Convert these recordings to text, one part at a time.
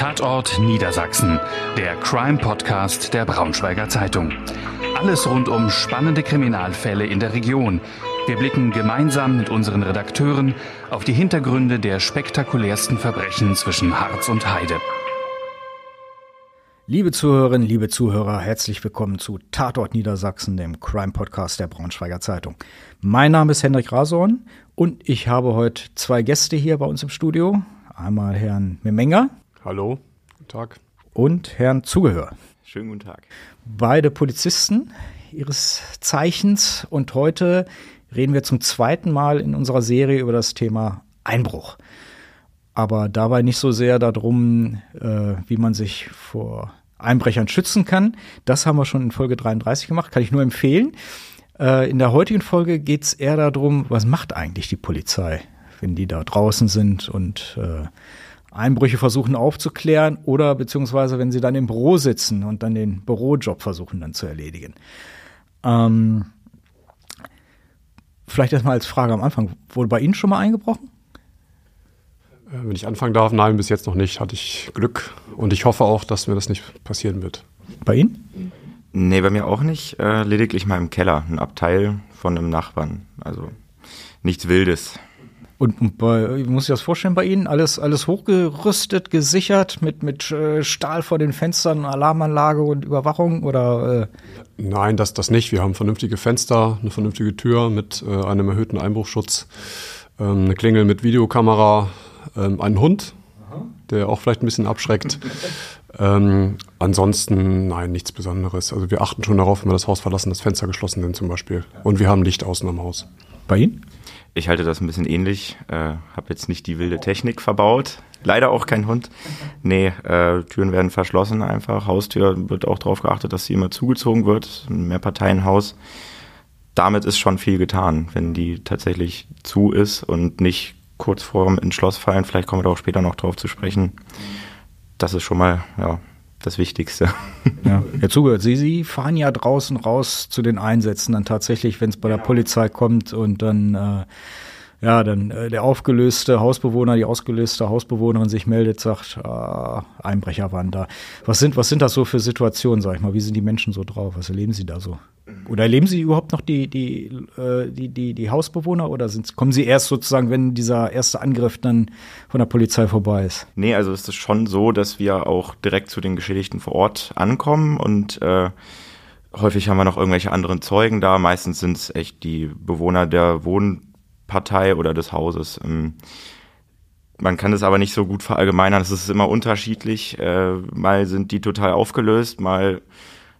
Tatort Niedersachsen, der Crime-Podcast der Braunschweiger Zeitung. Alles rund um spannende Kriminalfälle in der Region. Wir blicken gemeinsam mit unseren Redakteuren auf die Hintergründe der spektakulärsten Verbrechen zwischen Harz und Heide. Liebe Zuhörerinnen, liebe Zuhörer, herzlich willkommen zu Tatort Niedersachsen, dem Crime-Podcast der Braunschweiger Zeitung. Mein Name ist Hendrik Rasorn und ich habe heute zwei Gäste hier bei uns im Studio. Einmal Herrn Memenger. Hallo, guten Tag. Und Herrn Zugehör. Schönen guten Tag. Beide Polizisten ihres Zeichens und heute reden wir zum zweiten Mal in unserer Serie über das Thema Einbruch. Aber dabei nicht so sehr darum, äh, wie man sich vor Einbrechern schützen kann. Das haben wir schon in Folge 33 gemacht, kann ich nur empfehlen. Äh, in der heutigen Folge geht es eher darum, was macht eigentlich die Polizei, wenn die da draußen sind und äh, Einbrüche versuchen aufzuklären oder beziehungsweise wenn sie dann im Büro sitzen und dann den Bürojob versuchen dann zu erledigen. Ähm, vielleicht erstmal als Frage am Anfang, wurde bei Ihnen schon mal eingebrochen? Äh, wenn ich anfangen darf, nein, bis jetzt noch nicht. Hatte ich Glück und ich hoffe auch, dass mir das nicht passieren wird. Bei Ihnen? Nee, bei mir auch nicht. Äh, lediglich mal im Keller, ein Abteil von einem Nachbarn. Also nichts Wildes. Und, und bei, muss ich das vorstellen bei Ihnen? Alles, alles hochgerüstet, gesichert, mit, mit äh, Stahl vor den Fenstern, Alarmanlage und Überwachung oder? Äh? Nein, das, das nicht. Wir haben vernünftige Fenster, eine vernünftige Tür mit äh, einem erhöhten Einbruchschutz, ähm, eine Klingel mit Videokamera, ähm, einen Hund, der auch vielleicht ein bisschen abschreckt. ähm, ansonsten, nein, nichts Besonderes. Also wir achten schon darauf, wenn wir das Haus verlassen, dass Fenster geschlossen sind zum Beispiel. Und wir haben Licht außen am Haus. Bei Ihnen? Ich halte das ein bisschen ähnlich. Äh, habe jetzt nicht die wilde Technik verbaut. Leider auch kein Hund. Nee, äh, Türen werden verschlossen einfach. Haustür wird auch darauf geachtet, dass sie immer zugezogen wird. Ein Mehrparteienhaus. Damit ist schon viel getan, wenn die tatsächlich zu ist und nicht kurz vor dem Entschloss fallen. Vielleicht kommen wir da auch später noch drauf zu sprechen. Das ist schon mal ja, das Wichtigste. Ja, ja zugehört. Sie, Sie fahren ja draußen raus zu den Einsätzen dann tatsächlich, wenn es bei der Polizei kommt und dann äh, ja, dann äh, der aufgelöste Hausbewohner, die ausgelöste Hausbewohnerin sich meldet, sagt, äh, Einbrecher waren da. Was sind, was sind das so für Situationen, sag ich mal? Wie sind die Menschen so drauf? Was erleben sie da so? Oder erleben sie überhaupt noch die, die, äh, die, die, die Hausbewohner oder kommen sie erst sozusagen, wenn dieser erste Angriff dann von der Polizei vorbei ist? Nee, also es ist schon so, dass wir auch direkt zu den Geschädigten vor Ort ankommen und äh, häufig haben wir noch irgendwelche anderen Zeugen da. Meistens sind es echt die Bewohner der Wohn Partei oder des Hauses. Ähm, man kann es aber nicht so gut verallgemeinern. Es ist immer unterschiedlich. Äh, mal sind die total aufgelöst, mal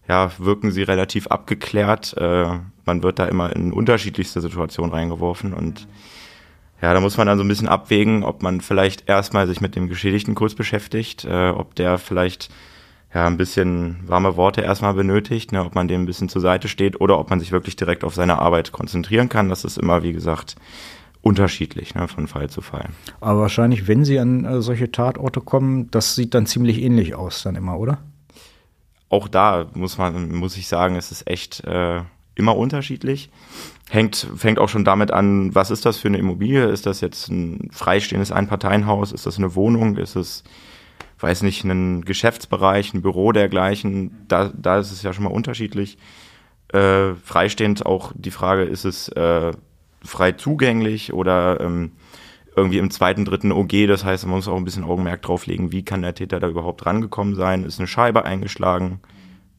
ja, wirken sie relativ abgeklärt. Äh, man wird da immer in unterschiedlichste Situationen reingeworfen und ja, da muss man dann so ein bisschen abwägen, ob man vielleicht erstmal sich mit dem Geschädigten kurz beschäftigt, äh, ob der vielleicht ja, ein bisschen warme Worte erstmal benötigt, ne, ob man dem ein bisschen zur Seite steht oder ob man sich wirklich direkt auf seine Arbeit konzentrieren kann. Das ist immer, wie gesagt, unterschiedlich ne, von Fall zu Fall. Aber wahrscheinlich, wenn Sie an äh, solche Tatorte kommen, das sieht dann ziemlich ähnlich aus dann immer, oder? Auch da muss man, muss ich sagen, es ist echt äh, immer unterschiedlich. Hängt, fängt auch schon damit an, was ist das für eine Immobilie? Ist das jetzt ein freistehendes Einparteienhaus? Ist das eine Wohnung? Ist es weiß nicht, einen Geschäftsbereich, ein Büro dergleichen, da, da ist es ja schon mal unterschiedlich. Äh, freistehend auch die Frage, ist es äh, frei zugänglich oder ähm, irgendwie im zweiten, dritten OG, das heißt, man muss auch ein bisschen Augenmerk drauf legen, wie kann der Täter da überhaupt rangekommen sein? Ist eine Scheibe eingeschlagen?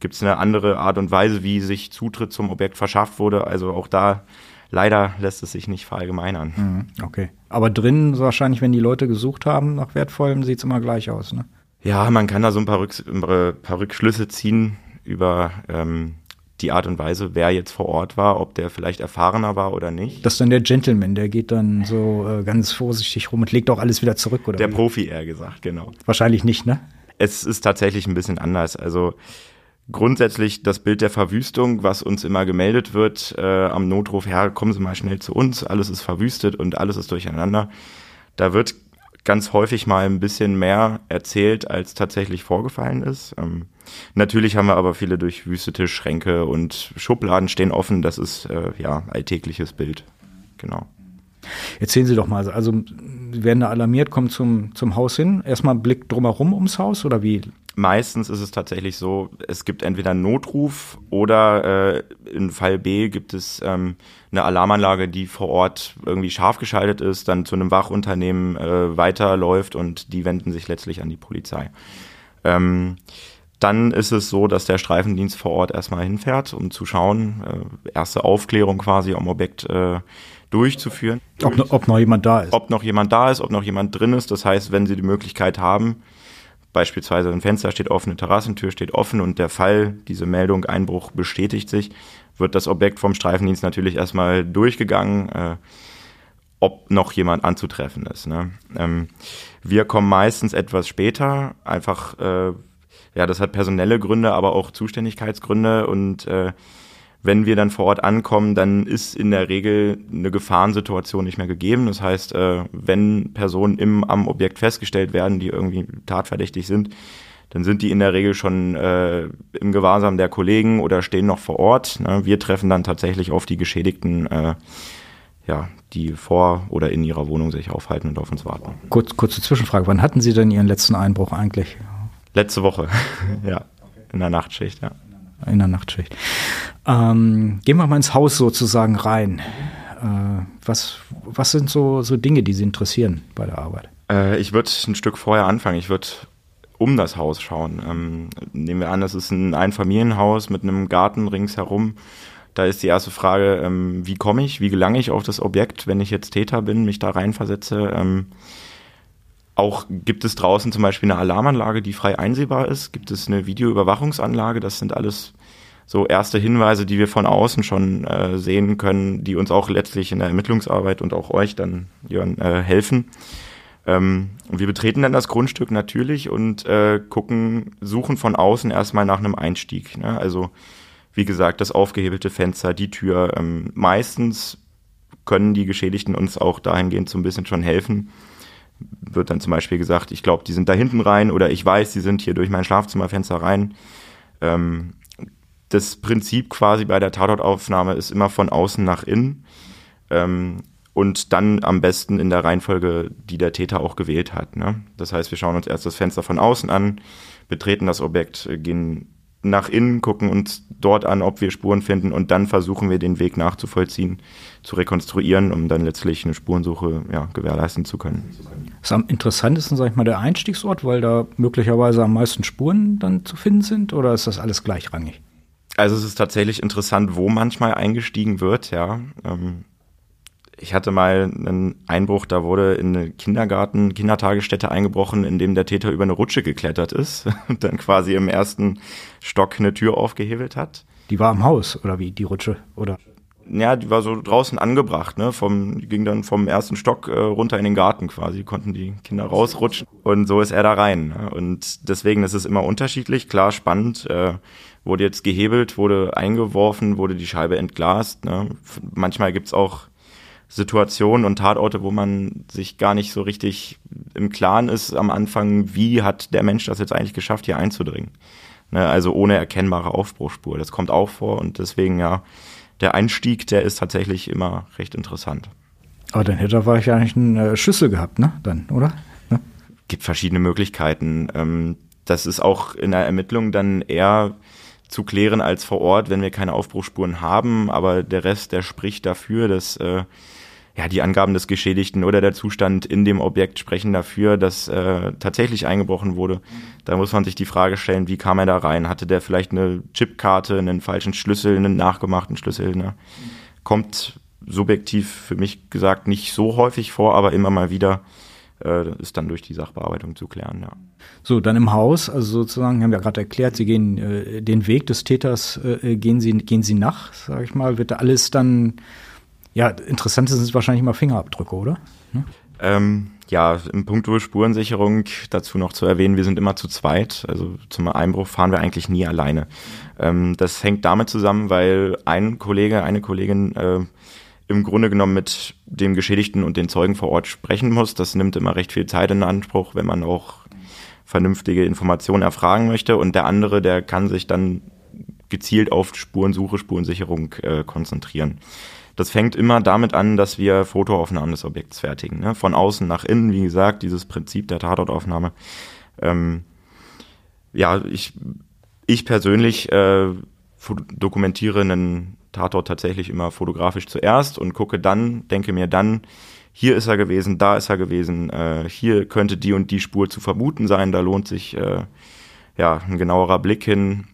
Gibt es eine andere Art und Weise, wie sich Zutritt zum Objekt verschafft wurde? Also auch da leider lässt es sich nicht verallgemeinern. Mhm, okay. Aber drinnen wahrscheinlich, wenn die Leute gesucht haben nach Wertvollem, sieht es immer gleich aus, ne? Ja, man kann da so ein paar, Rücks paar Rückschlüsse ziehen über ähm, die Art und Weise, wer jetzt vor Ort war, ob der vielleicht erfahrener war oder nicht. Das ist dann der Gentleman, der geht dann so äh, ganz vorsichtig rum und legt auch alles wieder zurück, oder? Der wie? Profi eher gesagt, genau. Wahrscheinlich nicht, ne? Es ist tatsächlich ein bisschen anders. Also grundsätzlich das Bild der Verwüstung, was uns immer gemeldet wird äh, am Notruf, ja, kommen Sie mal schnell zu uns, alles ist verwüstet und alles ist durcheinander. Da wird ganz häufig mal ein bisschen mehr erzählt, als tatsächlich vorgefallen ist. Ähm, natürlich haben wir aber viele durchwüstete Schränke und Schubladen stehen offen. Das ist äh, ja alltägliches Bild. Genau. Erzählen Sie doch mal, also werden da alarmiert, kommen zum, zum Haus hin, erstmal Blick drumherum ums Haus oder wie? Meistens ist es tatsächlich so, es gibt entweder einen Notruf oder äh, in Fall B gibt es ähm, eine Alarmanlage, die vor Ort irgendwie scharf geschaltet ist, dann zu einem Wachunternehmen äh, weiterläuft und die wenden sich letztlich an die Polizei. Ähm, dann ist es so, dass der Streifendienst vor Ort erstmal hinfährt, um zu schauen, äh, erste Aufklärung quasi am Objekt äh, durchzuführen. Ob, ob noch jemand da ist. Ob noch jemand da ist, ob noch jemand drin ist. Das heißt, wenn Sie die Möglichkeit haben, beispielsweise ein Fenster steht offen, eine Terrassentür steht offen und der Fall, diese Meldung, Einbruch bestätigt sich, wird das Objekt vom Streifendienst natürlich erstmal durchgegangen, äh, ob noch jemand anzutreffen ist. Ne? Ähm, wir kommen meistens etwas später, einfach äh, ja, das hat personelle Gründe, aber auch Zuständigkeitsgründe und äh, wenn wir dann vor Ort ankommen, dann ist in der Regel eine Gefahrensituation nicht mehr gegeben. Das heißt, äh, wenn Personen im, am Objekt festgestellt werden, die irgendwie tatverdächtig sind, dann sind die in der Regel schon äh, im Gewahrsam der Kollegen oder stehen noch vor Ort. Ne? Wir treffen dann tatsächlich auf die Geschädigten, äh, ja, die vor oder in ihrer Wohnung sich aufhalten und auf uns warten. Kurz, kurze Zwischenfrage, wann hatten Sie denn Ihren letzten Einbruch eigentlich? Letzte Woche, ja. In der Nachtschicht, ja. In der Nachtschicht. Ähm, gehen wir mal ins Haus sozusagen rein. Äh, was, was sind so, so Dinge, die Sie interessieren bei der Arbeit? Äh, ich würde ein Stück vorher anfangen. Ich würde um das Haus schauen. Ähm, nehmen wir an, das ist ein Einfamilienhaus mit einem Garten ringsherum. Da ist die erste Frage, ähm, wie komme ich, wie gelange ich auf das Objekt, wenn ich jetzt Täter bin, mich da reinversetze. Auch gibt es draußen zum Beispiel eine Alarmanlage, die frei einsehbar ist. Gibt es eine Videoüberwachungsanlage. Das sind alles so erste Hinweise, die wir von außen schon äh, sehen können, die uns auch letztlich in der Ermittlungsarbeit und auch euch dann Jörn, äh, helfen. Ähm, wir betreten dann das Grundstück natürlich und äh, gucken, suchen von außen erstmal nach einem Einstieg. Ne? Also wie gesagt, das aufgehebelte Fenster, die Tür. Ähm, meistens können die Geschädigten uns auch dahingehend so ein bisschen schon helfen wird dann zum Beispiel gesagt, ich glaube, die sind da hinten rein oder ich weiß, die sind hier durch mein Schlafzimmerfenster rein. Ähm, das Prinzip quasi bei der Tatortaufnahme ist immer von außen nach innen ähm, und dann am besten in der Reihenfolge, die der Täter auch gewählt hat. Ne? Das heißt, wir schauen uns erst das Fenster von außen an, betreten das Objekt, gehen nach innen, gucken uns dort an, ob wir Spuren finden und dann versuchen wir den Weg nachzuvollziehen, zu rekonstruieren, um dann letztlich eine Spurensuche ja, gewährleisten zu können. Ist am interessantesten, sag ich mal, der Einstiegsort, weil da möglicherweise am meisten Spuren dann zu finden sind oder ist das alles gleichrangig? Also es ist tatsächlich interessant, wo manchmal eingestiegen wird, ja. Ähm, ich hatte mal einen Einbruch, da wurde in eine Kindergarten, Kindertagesstätte eingebrochen, in dem der Täter über eine Rutsche geklettert ist und dann quasi im ersten Stock eine Tür aufgehebelt hat. Die war im Haus oder wie die Rutsche oder? Ja, die war so draußen angebracht, ne? Vom, die ging dann vom ersten Stock äh, runter in den Garten quasi, konnten die Kinder rausrutschen und so ist er da rein. Ne? Und deswegen ist es immer unterschiedlich, klar spannend. Äh, wurde jetzt gehebelt, wurde eingeworfen, wurde die Scheibe entglast. Ne? Manchmal gibt's auch Situationen und Tatorte, wo man sich gar nicht so richtig im Klaren ist am Anfang, wie hat der Mensch das jetzt eigentlich geschafft, hier einzudringen. Ne, also ohne erkennbare Aufbruchspur. Das kommt auch vor und deswegen ja, der Einstieg, der ist tatsächlich immer recht interessant. Aber dann hätte er wahrscheinlich einen äh, Schlüssel gehabt, ne? Dann, oder? Ne? Gibt verschiedene Möglichkeiten. Ähm, das ist auch in der Ermittlung dann eher zu klären als vor Ort, wenn wir keine Aufbruchspuren haben. Aber der Rest, der spricht dafür, dass äh, ja, die Angaben des Geschädigten oder der Zustand in dem Objekt sprechen dafür, dass äh, tatsächlich eingebrochen wurde. Da muss man sich die Frage stellen, wie kam er da rein? Hatte der vielleicht eine Chipkarte, einen falschen Schlüssel, einen nachgemachten Schlüssel? Ne? Kommt subjektiv für mich gesagt nicht so häufig vor, aber immer mal wieder äh, ist dann durch die Sachbearbeitung zu klären. Ja. So, dann im Haus, also sozusagen, haben wir gerade erklärt, Sie gehen äh, den Weg des Täters, äh, gehen Sie gehen Sie nach, sage ich mal, wird da alles dann ja, interessant sind wahrscheinlich immer Fingerabdrücke, oder? Hm? Ähm, ja, im Punkto Spurensicherung dazu noch zu erwähnen, wir sind immer zu zweit. Also zum Einbruch fahren wir eigentlich nie alleine. Ähm, das hängt damit zusammen, weil ein Kollege, eine Kollegin äh, im Grunde genommen mit dem Geschädigten und den Zeugen vor Ort sprechen muss. Das nimmt immer recht viel Zeit in Anspruch, wenn man auch vernünftige Informationen erfragen möchte. Und der andere, der kann sich dann gezielt auf Spurensuche, Spurensicherung äh, konzentrieren. Das fängt immer damit an, dass wir Fotoaufnahmen des Objekts fertigen. Ne? Von außen nach innen, wie gesagt, dieses Prinzip der Tatortaufnahme. Ähm, ja, ich, ich persönlich äh, dokumentiere einen Tatort tatsächlich immer fotografisch zuerst und gucke dann, denke mir dann, hier ist er gewesen, da ist er gewesen, äh, hier könnte die und die Spur zu vermuten sein, da lohnt sich äh, ja ein genauerer Blick hin.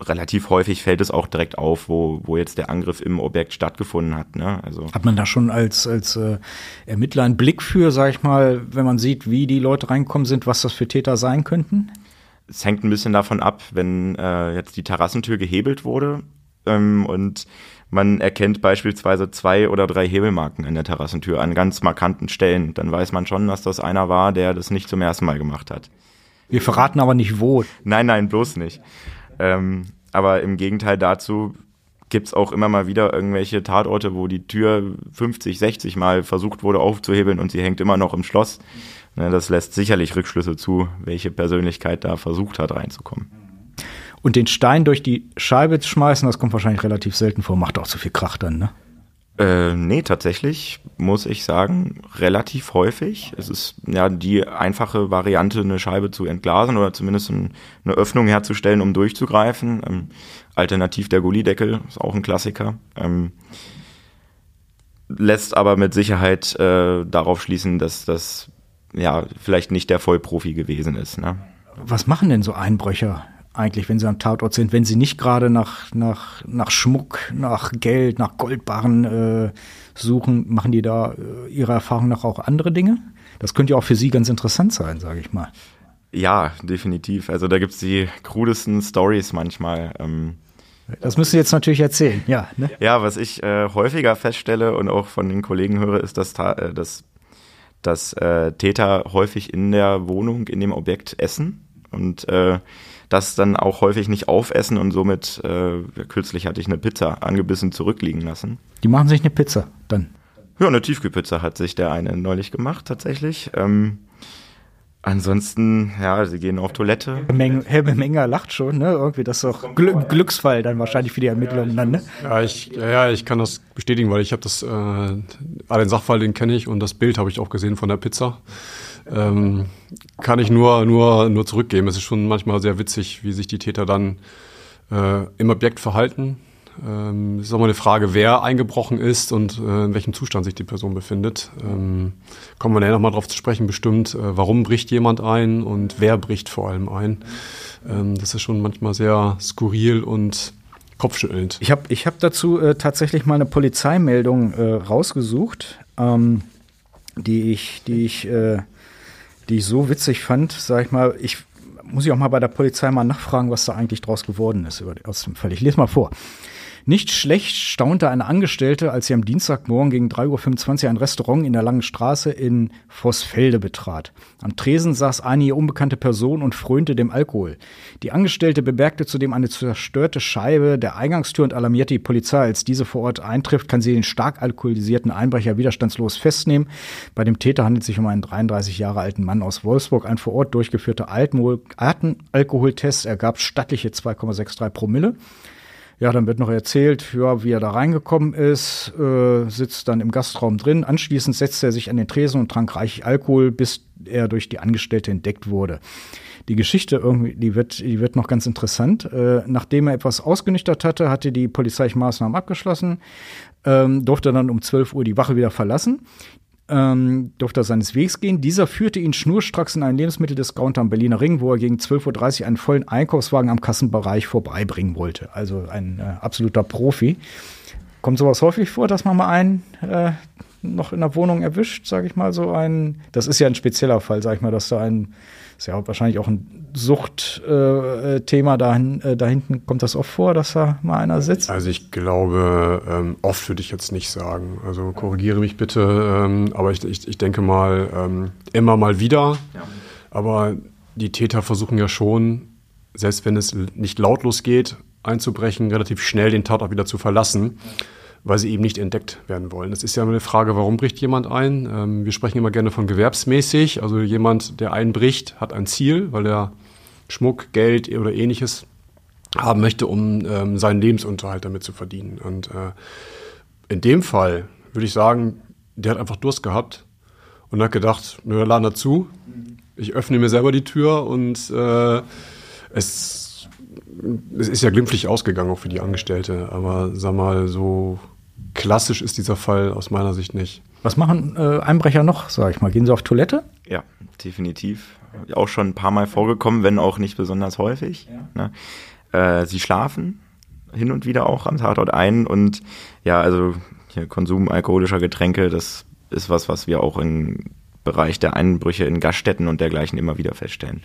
Relativ häufig fällt es auch direkt auf, wo, wo jetzt der Angriff im Objekt stattgefunden hat. Ne? Also hat man da schon als, als äh, Ermittler einen Blick für, sag ich mal, wenn man sieht, wie die Leute reinkommen sind, was das für Täter sein könnten? Es hängt ein bisschen davon ab, wenn äh, jetzt die Terrassentür gehebelt wurde ähm, und man erkennt beispielsweise zwei oder drei Hebelmarken an der Terrassentür an ganz markanten Stellen, dann weiß man schon, dass das einer war, der das nicht zum ersten Mal gemacht hat. Wir verraten aber nicht wo. Nein, nein, bloß nicht. Ähm, aber im Gegenteil dazu gibt es auch immer mal wieder irgendwelche Tatorte, wo die Tür 50, 60 Mal versucht wurde aufzuhebeln und sie hängt immer noch im Schloss. Ne, das lässt sicherlich Rückschlüsse zu, welche Persönlichkeit da versucht hat reinzukommen. Und den Stein durch die Scheibe zu schmeißen, das kommt wahrscheinlich relativ selten vor, macht auch zu viel Krach dann, ne? Äh, nee, tatsächlich muss ich sagen, relativ häufig. Es ist ja die einfache Variante, eine Scheibe zu entglasen oder zumindest ein, eine Öffnung herzustellen, um durchzugreifen. Ähm, alternativ der Gullideckel ist auch ein Klassiker. Ähm, lässt aber mit Sicherheit äh, darauf schließen, dass das ja vielleicht nicht der Vollprofi gewesen ist. Ne? Was machen denn so Einbrücher eigentlich, wenn sie am Tatort sind, wenn sie nicht gerade nach, nach, nach Schmuck, nach Geld, nach Goldbarren äh, suchen, machen die da äh, ihrer Erfahrung nach auch andere Dinge? Das könnte ja auch für sie ganz interessant sein, sage ich mal. Ja, definitiv. Also da gibt's die krudesten Stories manchmal. Ähm, das müsst ihr jetzt natürlich erzählen, ja. Ne? Ja, was ich äh, häufiger feststelle und auch von den Kollegen höre, ist, dass, äh, dass, dass äh, Täter häufig in der Wohnung, in dem Objekt essen und äh, das dann auch häufig nicht aufessen und somit, äh, kürzlich hatte ich eine Pizza angebissen zurückliegen lassen. Die machen sich eine Pizza dann? Ja, eine Tiefkühlpizza hat sich der eine neulich gemacht, tatsächlich. Ähm, ansonsten, ja, sie gehen auf Toilette. Herr Menger lacht schon, ne? Irgendwie das ist auch Gl Glücksfall dann wahrscheinlich für die Ermittlungen dann, ne? Ja, ich, ja, ich kann das bestätigen, weil ich habe das, äh, den Sachfall, den kenne ich und das Bild habe ich auch gesehen von der Pizza ähm, kann ich nur, nur, nur zurückgeben. Es ist schon manchmal sehr witzig, wie sich die Täter dann äh, im Objekt verhalten. Ähm, es ist auch mal eine Frage, wer eingebrochen ist und äh, in welchem Zustand sich die Person befindet. Ähm, kommen wir nachher nochmal drauf zu sprechen, bestimmt, äh, warum bricht jemand ein und wer bricht vor allem ein. Ähm, das ist schon manchmal sehr skurril und kopfschüttelnd. Ich habe ich hab dazu äh, tatsächlich mal eine Polizeimeldung äh, rausgesucht, ähm, die ich, die ich äh, die ich so witzig fand, sag ich mal, ich muss ich auch mal bei der Polizei mal nachfragen, was da eigentlich draus geworden ist aus dem Fall. Ich lese mal vor. Nicht schlecht staunte eine Angestellte, als sie am Dienstagmorgen gegen 3.25 Uhr ein Restaurant in der Langen Straße in Vossfelde betrat. Am Tresen saß eine ihr unbekannte Person und frönte dem Alkohol. Die Angestellte bemerkte zudem eine zerstörte Scheibe der Eingangstür und alarmierte die Polizei. Als diese vor Ort eintrifft, kann sie den stark alkoholisierten Einbrecher widerstandslos festnehmen. Bei dem Täter handelt es sich um einen 33 Jahre alten Mann aus Wolfsburg. Ein vor Ort durchgeführter Alkoholtest ergab stattliche 2,63 Promille. Ja, dann wird noch erzählt, ja, wie er da reingekommen ist, äh, sitzt dann im Gastraum drin. Anschließend setzte er sich an den Tresen und trank reichlich Alkohol, bis er durch die Angestellte entdeckt wurde. Die Geschichte irgendwie, die wird, die wird noch ganz interessant. Äh, nachdem er etwas ausgenüchtert hatte, hatte die polizeiliche Maßnahmen abgeschlossen, ähm, durfte dann um 12 Uhr die Wache wieder verlassen ähm, durfte er seines Wegs gehen. Dieser führte ihn schnurstracks in einen Lebensmitteldiscounter am Berliner Ring, wo er gegen 12.30 Uhr einen vollen Einkaufswagen am Kassenbereich vorbeibringen wollte. Also ein äh, absoluter Profi. Kommt sowas häufig vor, dass man mal einen äh, noch in der Wohnung erwischt, sage ich mal so ein. Das ist ja ein spezieller Fall, sage ich mal, dass da ein ist ja wahrscheinlich auch ein Suchtthema äh, dahin, äh, da hinten. Kommt das oft vor, dass da mal einer sitzt? Also ich glaube, ähm, oft würde ich jetzt nicht sagen. Also korrigiere mich bitte, ähm, aber ich, ich, ich denke mal ähm, immer mal wieder. Ja. Aber die Täter versuchen ja schon, selbst wenn es nicht lautlos geht, einzubrechen, relativ schnell den Tatort wieder zu verlassen. Ja weil sie eben nicht entdeckt werden wollen. Das ist ja eine Frage, warum bricht jemand ein? Ähm, wir sprechen immer gerne von gewerbsmäßig. Also jemand, der einbricht, hat ein Ziel, weil er Schmuck, Geld oder ähnliches haben möchte, um ähm, seinen Lebensunterhalt damit zu verdienen. Und äh, In dem Fall würde ich sagen, der hat einfach Durst gehabt und hat gedacht, nö, wir laden dazu. Ich öffne mir selber die Tür und äh, es, es ist ja glimpflich ausgegangen, auch für die Angestellte. Aber sag mal, so klassisch ist dieser Fall aus meiner Sicht nicht. Was machen äh, Einbrecher noch, sag ich mal? Gehen sie auf Toilette? Ja, definitiv. Auch schon ein paar Mal vorgekommen, wenn auch nicht besonders häufig. Ja. Ne? Äh, sie schlafen hin und wieder auch am Tatort ein und ja, also hier Konsum alkoholischer Getränke, das ist was, was wir auch im Bereich der Einbrüche in Gaststätten und dergleichen immer wieder feststellen.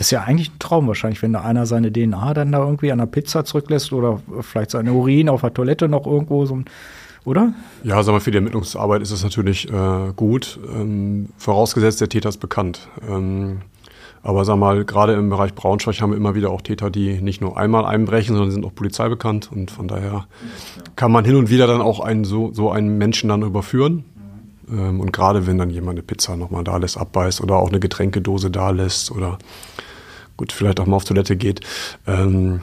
Das ist ja eigentlich ein Traum wahrscheinlich, wenn da einer seine DNA dann da irgendwie an der Pizza zurücklässt oder vielleicht seine Urin auf der Toilette noch irgendwo so ein oder? Ja, sag mal, für die Ermittlungsarbeit ist es natürlich äh, gut, ähm, vorausgesetzt der Täter ist bekannt. Ähm, aber sag mal, gerade im Bereich Braunschweig haben wir immer wieder auch Täter, die nicht nur einmal einbrechen, sondern sind auch polizeibekannt. Und von daher kann man hin und wieder dann auch einen, so, so einen Menschen dann überführen. Ähm, und gerade wenn dann jemand eine Pizza nochmal da lässt, abbeißt oder auch eine Getränkedose da lässt oder gut, vielleicht auch mal auf Toilette geht. Ähm,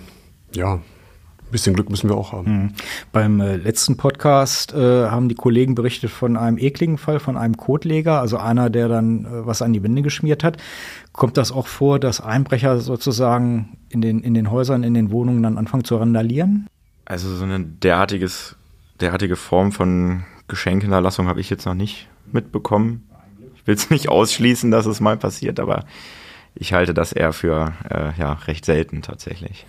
ja, ein bisschen Glück müssen wir auch haben. Mhm. Beim äh, letzten Podcast äh, haben die Kollegen berichtet von einem ekligen Fall, von einem Kotleger, also einer, der dann äh, was an die Wände geschmiert hat. Kommt das auch vor, dass Einbrecher sozusagen in den, in den Häusern, in den Wohnungen dann anfangen zu randalieren? Also so eine derartiges, derartige Form von Geschenkenerlassung habe ich jetzt noch nicht mitbekommen. Ich will es nicht ausschließen, dass es mal passiert, aber ich halte das eher für äh, ja, recht selten tatsächlich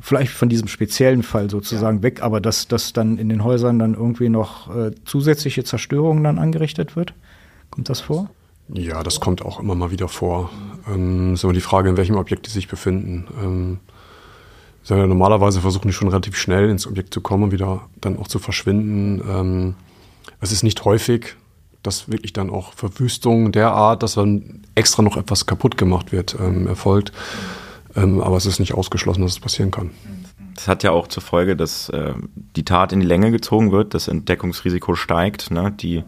vielleicht von diesem speziellen Fall sozusagen ja. weg, aber dass, dass dann in den Häusern dann irgendwie noch äh, zusätzliche Zerstörungen dann angerichtet wird? Kommt das vor? Ja, das kommt auch immer mal wieder vor. Ähm, ist immer die Frage, in welchem Objekt die sich befinden. Ähm, ja, normalerweise versuchen die schon relativ schnell ins Objekt zu kommen und wieder dann auch zu verschwinden. Ähm, es ist nicht häufig, dass wirklich dann auch Verwüstung der Art, dass dann extra noch etwas kaputt gemacht wird, ähm, erfolgt. Ähm, aber es ist nicht ausgeschlossen, dass es passieren kann. Das hat ja auch zur Folge, dass äh, die Tat in die Länge gezogen wird, das Entdeckungsrisiko steigt. Ne? Die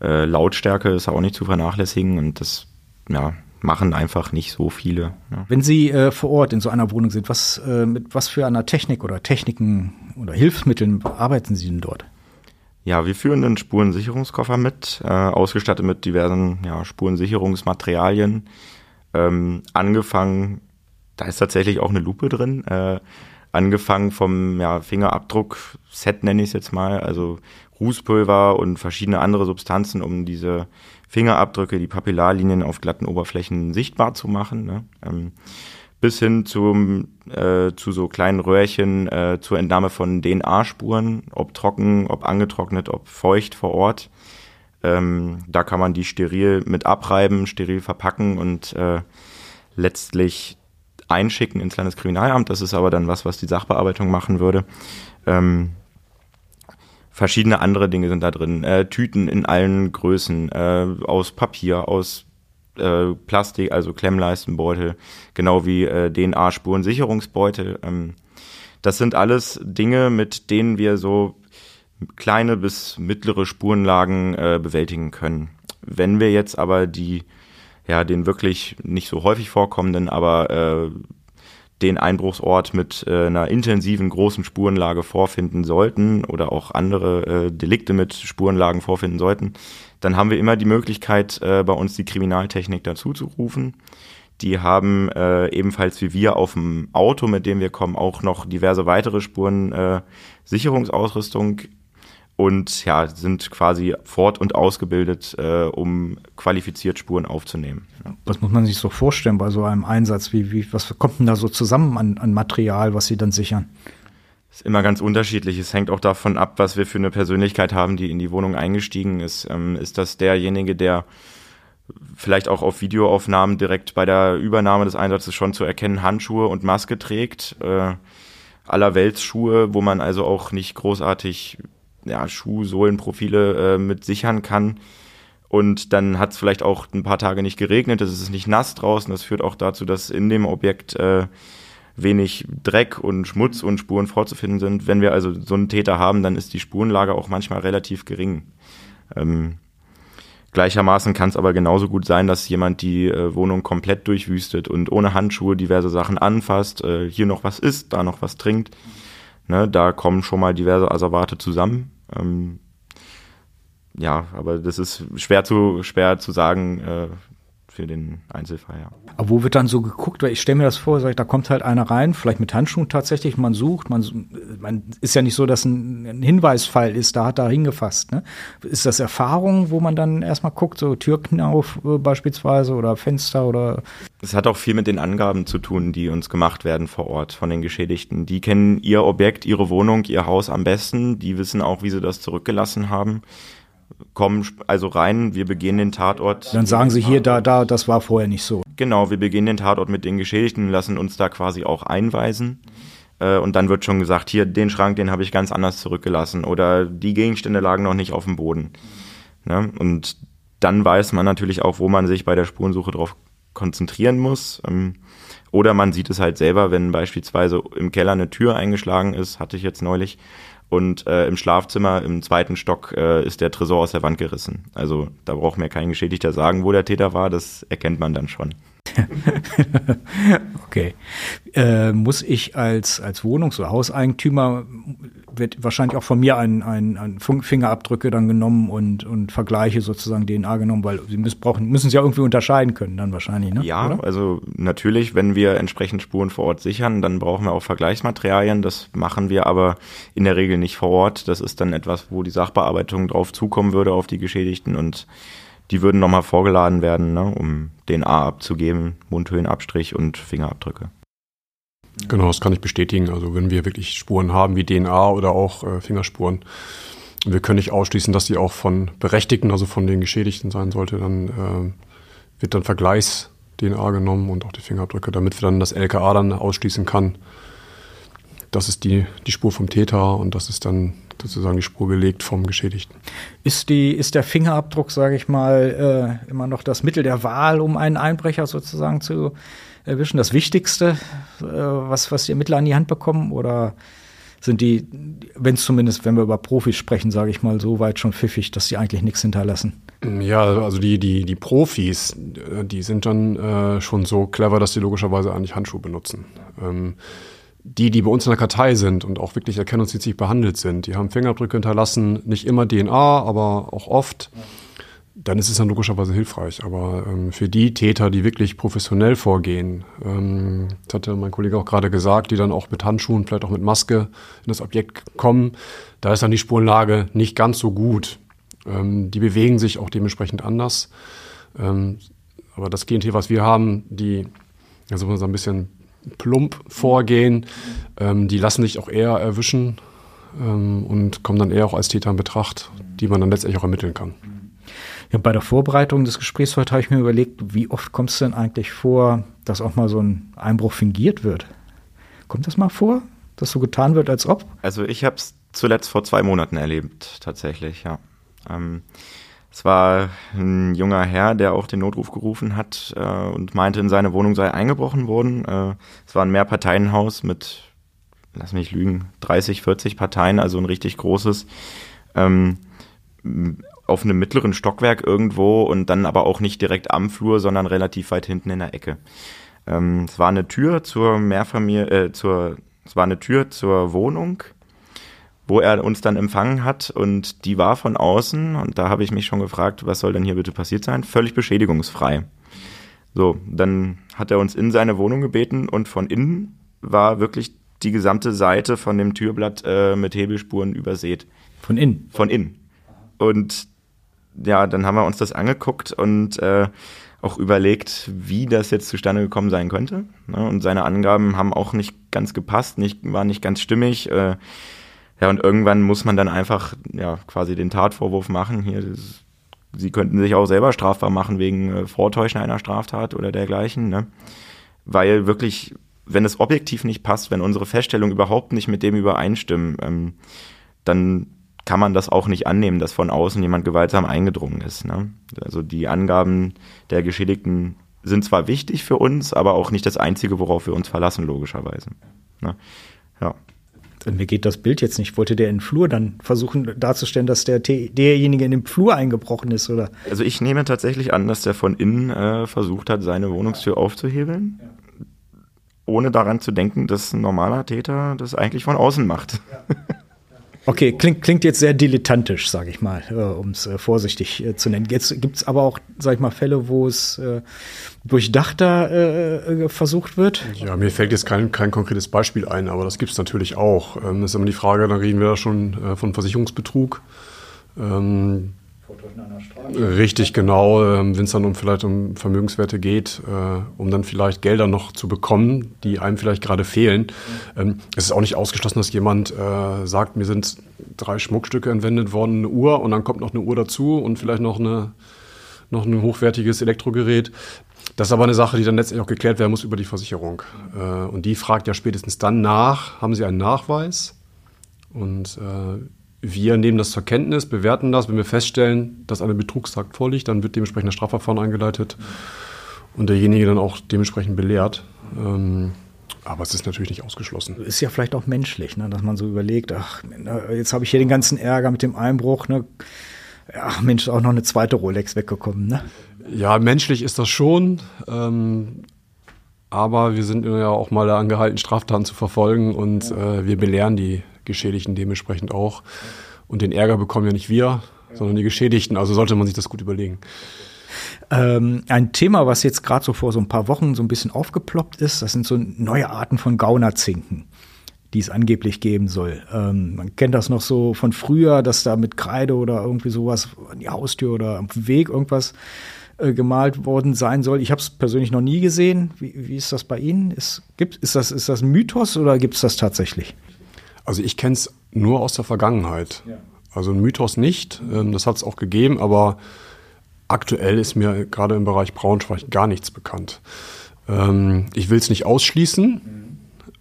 äh, Lautstärke ist auch nicht zu vernachlässigen und das ja, machen einfach nicht so viele. Ne? Wenn Sie äh, vor Ort in so einer Wohnung sind, was, äh, mit was für einer Technik oder Techniken oder Hilfsmitteln arbeiten Sie denn dort? Ja, wir führen einen Spurensicherungskoffer mit, äh, ausgestattet mit diversen ja, Spurensicherungsmaterialien. Ähm, angefangen da ist tatsächlich auch eine Lupe drin. Äh, angefangen vom ja, Fingerabdruck-Set nenne ich es jetzt mal, also Rußpulver und verschiedene andere Substanzen, um diese Fingerabdrücke, die Papillarlinien auf glatten Oberflächen sichtbar zu machen. Ne? Ähm, bis hin zum, äh, zu so kleinen Röhrchen äh, zur Entnahme von DNA-Spuren, ob trocken, ob angetrocknet, ob feucht vor Ort. Ähm, da kann man die steril mit abreiben, steril verpacken und äh, letztlich einschicken ins Landeskriminalamt. Das ist aber dann was, was die Sachbearbeitung machen würde. Ähm, verschiedene andere Dinge sind da drin. Äh, Tüten in allen Größen, äh, aus Papier, aus äh, Plastik, also Klemmleistenbeutel, genau wie äh, DNA-Spurensicherungsbeutel. Ähm, das sind alles Dinge, mit denen wir so kleine bis mittlere Spurenlagen äh, bewältigen können. Wenn wir jetzt aber die ja, den wirklich nicht so häufig vorkommenden, aber äh, den Einbruchsort mit äh, einer intensiven großen Spurenlage vorfinden sollten oder auch andere äh, Delikte mit Spurenlagen vorfinden sollten, dann haben wir immer die Möglichkeit, äh, bei uns die Kriminaltechnik dazu zu rufen. Die haben äh, ebenfalls wie wir auf dem Auto, mit dem wir kommen, auch noch diverse weitere Spuren äh, Sicherungsausrüstung und ja, sind quasi fort und ausgebildet, äh, um qualifiziert Spuren aufzunehmen. Was muss man sich so vorstellen bei so einem Einsatz? Wie, wie, was kommt denn da so zusammen an, an Material, was Sie dann sichern? ist immer ganz unterschiedlich. Es hängt auch davon ab, was wir für eine Persönlichkeit haben, die in die Wohnung eingestiegen ist. Ähm, ist das derjenige, der vielleicht auch auf Videoaufnahmen direkt bei der Übernahme des Einsatzes schon zu erkennen Handschuhe und Maske trägt? Äh, Allerweltsschuhe, wo man also auch nicht großartig ja, Schuhsohlenprofile äh, mit sichern kann. Und dann hat es vielleicht auch ein paar Tage nicht geregnet, es ist nicht nass draußen. Das führt auch dazu, dass in dem Objekt äh, wenig Dreck und Schmutz und Spuren vorzufinden sind. Wenn wir also so einen Täter haben, dann ist die Spurenlage auch manchmal relativ gering. Ähm, gleichermaßen kann es aber genauso gut sein, dass jemand die äh, Wohnung komplett durchwüstet und ohne Handschuhe diverse Sachen anfasst, äh, hier noch was isst, da noch was trinkt. Ne, da kommen schon mal diverse Asservate zusammen. Ähm, ja, aber das ist schwer zu, schwer zu sagen, äh, für den Einzelfall, ja. Aber wo wird dann so geguckt? Weil ich stelle mir das vor, ich, da kommt halt einer rein, vielleicht mit Handschuhen tatsächlich, man sucht, man, man ist ja nicht so, dass ein, ein Hinweisfall ist, da hat er hingefasst. Ne? Ist das Erfahrung, wo man dann erstmal guckt, so Türknauf äh, beispielsweise oder Fenster oder? Es hat auch viel mit den Angaben zu tun, die uns gemacht werden vor Ort von den Geschädigten. Die kennen ihr Objekt, ihre Wohnung, ihr Haus am besten, die wissen auch, wie sie das zurückgelassen haben kommen also rein, wir begehen den Tatort. Dann sagen sie hier, da, da, das war vorher nicht so. Genau, wir begehen den Tatort mit den Geschädigten, lassen uns da quasi auch einweisen. Äh, und dann wird schon gesagt, hier, den Schrank, den habe ich ganz anders zurückgelassen. Oder die Gegenstände lagen noch nicht auf dem Boden. Ne? Und dann weiß man natürlich auch, wo man sich bei der Spurensuche drauf konzentrieren muss. Ähm, oder man sieht es halt selber, wenn beispielsweise im Keller eine Tür eingeschlagen ist, hatte ich jetzt neulich, und äh, im Schlafzimmer im zweiten Stock äh, ist der Tresor aus der Wand gerissen. Also da braucht mir kein Geschädigter sagen, wo der Täter war, das erkennt man dann schon. okay. Äh, muss ich als, als Wohnungs- oder Hauseigentümer, wird wahrscheinlich auch von mir ein, ein, ein Fingerabdrücke dann genommen und, und Vergleiche sozusagen DNA genommen, weil sie missbrauchen, müssen sie ja irgendwie unterscheiden können dann wahrscheinlich, ne? Ja, Oder? also natürlich, wenn wir entsprechend Spuren vor Ort sichern, dann brauchen wir auch Vergleichsmaterialien. Das machen wir aber in der Regel nicht vor Ort. Das ist dann etwas, wo die Sachbearbeitung drauf zukommen würde auf die Geschädigten und die würden nochmal vorgeladen werden, ne, um DNA abzugeben, Mundhöhlenabstrich und Fingerabdrücke. Genau, das kann ich bestätigen. Also wenn wir wirklich Spuren haben wie DNA oder auch äh, Fingerspuren, wir können nicht ausschließen, dass sie auch von Berechtigten, also von den Geschädigten sein sollte, dann äh, wird dann Vergleichs-DNA genommen und auch die Fingerabdrücke, damit wir dann das LKA dann ausschließen kann. Das ist die, die Spur vom Täter und das ist dann sozusagen die Spur gelegt vom Geschädigten. Ist, die, ist der Fingerabdruck, sage ich mal, äh, immer noch das Mittel der Wahl, um einen Einbrecher sozusagen zu erwischen? Das Wichtigste, äh, was, was die Ermittler an die Hand bekommen? Oder sind die, wenn es zumindest, wenn wir über Profis sprechen, sage ich mal, so weit schon pfiffig, dass sie eigentlich nichts hinterlassen? Ja, also die, die, die Profis, äh, die sind dann äh, schon so clever, dass sie logischerweise eigentlich Handschuhe benutzen. Ähm, die, die bei uns in der Kartei sind und auch wirklich erkennungsdienstlich behandelt sind, die haben Fingerabdrücke hinterlassen, nicht immer DNA, aber auch oft. Dann ist es dann logischerweise hilfreich. Aber ähm, für die Täter, die wirklich professionell vorgehen, ähm, das hatte mein Kollege auch gerade gesagt, die dann auch mit Handschuhen, vielleicht auch mit Maske in das Objekt kommen, da ist dann die Spurenlage nicht ganz so gut. Ähm, die bewegen sich auch dementsprechend anders. Ähm, aber das Klientel, was wir haben, die, also so ein bisschen plump vorgehen. Ähm, die lassen sich auch eher erwischen ähm, und kommen dann eher auch als Täter in Betracht, die man dann letztendlich auch ermitteln kann. Ja, bei der Vorbereitung des Gesprächs heute habe ich mir überlegt, wie oft kommt es denn eigentlich vor, dass auch mal so ein Einbruch fingiert wird? Kommt das mal vor, dass so getan wird, als ob? Also ich habe es zuletzt vor zwei Monaten erlebt, tatsächlich, ja. Ähm, es war ein junger Herr, der auch den Notruf gerufen hat äh, und meinte, in seine Wohnung sei eingebrochen worden. Äh, es war ein Mehrparteienhaus mit, lass mich lügen, 30, 40 Parteien, also ein richtig großes. Ähm, auf einem mittleren Stockwerk irgendwo und dann aber auch nicht direkt am Flur, sondern relativ weit hinten in der Ecke. Ähm, es war eine Tür zur Mehrfamilie, äh, zur, es war eine Tür zur Wohnung wo er uns dann empfangen hat und die war von außen und da habe ich mich schon gefragt, was soll denn hier bitte passiert sein? Völlig beschädigungsfrei. So, dann hat er uns in seine Wohnung gebeten und von innen war wirklich die gesamte Seite von dem Türblatt äh, mit Hebelspuren übersät. Von innen? Von innen. Und ja, dann haben wir uns das angeguckt und äh, auch überlegt, wie das jetzt zustande gekommen sein könnte. Ne? Und seine Angaben haben auch nicht ganz gepasst, nicht, waren nicht ganz stimmig. Äh, ja, und irgendwann muss man dann einfach ja quasi den Tatvorwurf machen. Hier, das, sie könnten sich auch selber strafbar machen wegen äh, Vortäuschen einer Straftat oder dergleichen, ne? Weil wirklich, wenn es objektiv nicht passt, wenn unsere Feststellungen überhaupt nicht mit dem übereinstimmen, ähm, dann kann man das auch nicht annehmen, dass von außen jemand gewaltsam eingedrungen ist. Ne? Also die Angaben der Geschädigten sind zwar wichtig für uns, aber auch nicht das Einzige, worauf wir uns verlassen, logischerweise. Ne? Ja mir geht das Bild jetzt nicht. Wollte der in den Flur dann versuchen darzustellen, dass der derjenige in den Flur eingebrochen ist, oder? Also ich nehme tatsächlich an, dass der von innen äh, versucht hat, seine Wohnungstür aufzuhebeln, ja. ohne daran zu denken, dass ein normaler Täter das eigentlich von außen macht. Ja. Okay, klingt, klingt jetzt sehr dilettantisch, sage ich mal, äh, um es äh, vorsichtig äh, zu nennen. Jetzt gibt es aber auch, sage ich mal, Fälle, wo es äh, durchdachter äh, äh, versucht wird. Ja, mir fällt jetzt kein, kein konkretes Beispiel ein, aber das gibt es natürlich auch. Ähm, ist immer die Frage, da reden wir da schon von Versicherungsbetrug. Ähm, Richtig, genau. Ähm, Wenn es dann um vielleicht um Vermögenswerte geht, äh, um dann vielleicht Gelder noch zu bekommen, die einem vielleicht gerade fehlen. Ähm, es ist auch nicht ausgeschlossen, dass jemand äh, sagt, mir sind drei Schmuckstücke entwendet worden, eine Uhr und dann kommt noch eine Uhr dazu und vielleicht noch, eine, noch ein hochwertiges Elektrogerät. Das ist aber eine Sache, die dann letztendlich auch geklärt werden muss über die Versicherung. Äh, und die fragt ja spätestens dann nach, haben Sie einen Nachweis? Und wir nehmen das zur Kenntnis, bewerten das. Wenn wir feststellen, dass eine Betrugstat vorliegt, dann wird dementsprechend ein Strafverfahren eingeleitet und derjenige dann auch dementsprechend belehrt. Ähm, aber es ist natürlich nicht ausgeschlossen. Ist ja vielleicht auch menschlich, ne, dass man so überlegt, ach, jetzt habe ich hier den ganzen Ärger mit dem Einbruch. Ne? Ach Mensch, auch noch eine zweite Rolex weggekommen. Ne? Ja, menschlich ist das schon. Ähm, aber wir sind ja auch mal angehalten, Straftaten zu verfolgen und äh, wir belehren die Geschädigten dementsprechend auch. Und den Ärger bekommen ja nicht wir, sondern die Geschädigten. Also sollte man sich das gut überlegen. Ähm, ein Thema, was jetzt gerade so vor so ein paar Wochen so ein bisschen aufgeploppt ist, das sind so neue Arten von Gaunerzinken, die es angeblich geben soll. Ähm, man kennt das noch so von früher, dass da mit Kreide oder irgendwie sowas an die Haustür oder am Weg irgendwas äh, gemalt worden sein soll. Ich habe es persönlich noch nie gesehen. Wie, wie ist das bei Ihnen? Ist, gibt, ist, das, ist das ein Mythos oder gibt es das tatsächlich? Also ich kenne es nur aus der Vergangenheit. Ja. Also ein Mythos nicht, ähm, das hat es auch gegeben, aber aktuell ist mir gerade im Bereich Braunschweig gar nichts bekannt. Ähm, ich will es nicht ausschließen, mhm.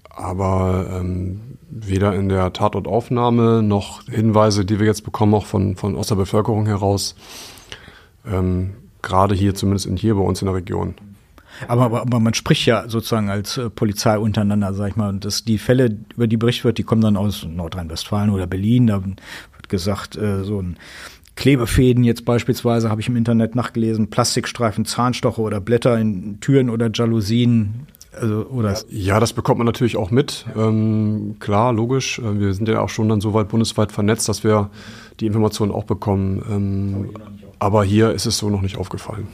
aber ähm, weder in der Tatortaufnahme noch Hinweise, die wir jetzt bekommen, auch von, von aus der Bevölkerung heraus, gerade hier zumindest in hier bei uns in der Region. Aber, aber, aber man spricht ja sozusagen als äh, Polizei untereinander, sag ich mal, und dass die Fälle, über die berichtet wird, die kommen dann aus Nordrhein-Westfalen oder Berlin. Da wird gesagt, äh, so ein Klebefäden jetzt beispielsweise, habe ich im Internet nachgelesen, Plastikstreifen, Zahnstocher oder Blätter in Türen oder Jalousien. Also, oder ja, das bekommt man natürlich auch mit. Ähm, klar, logisch. Äh, wir sind ja auch schon dann so weit bundesweit vernetzt, dass wir die Informationen auch bekommen. Ähm, aber hier ist es so noch nicht aufgefallen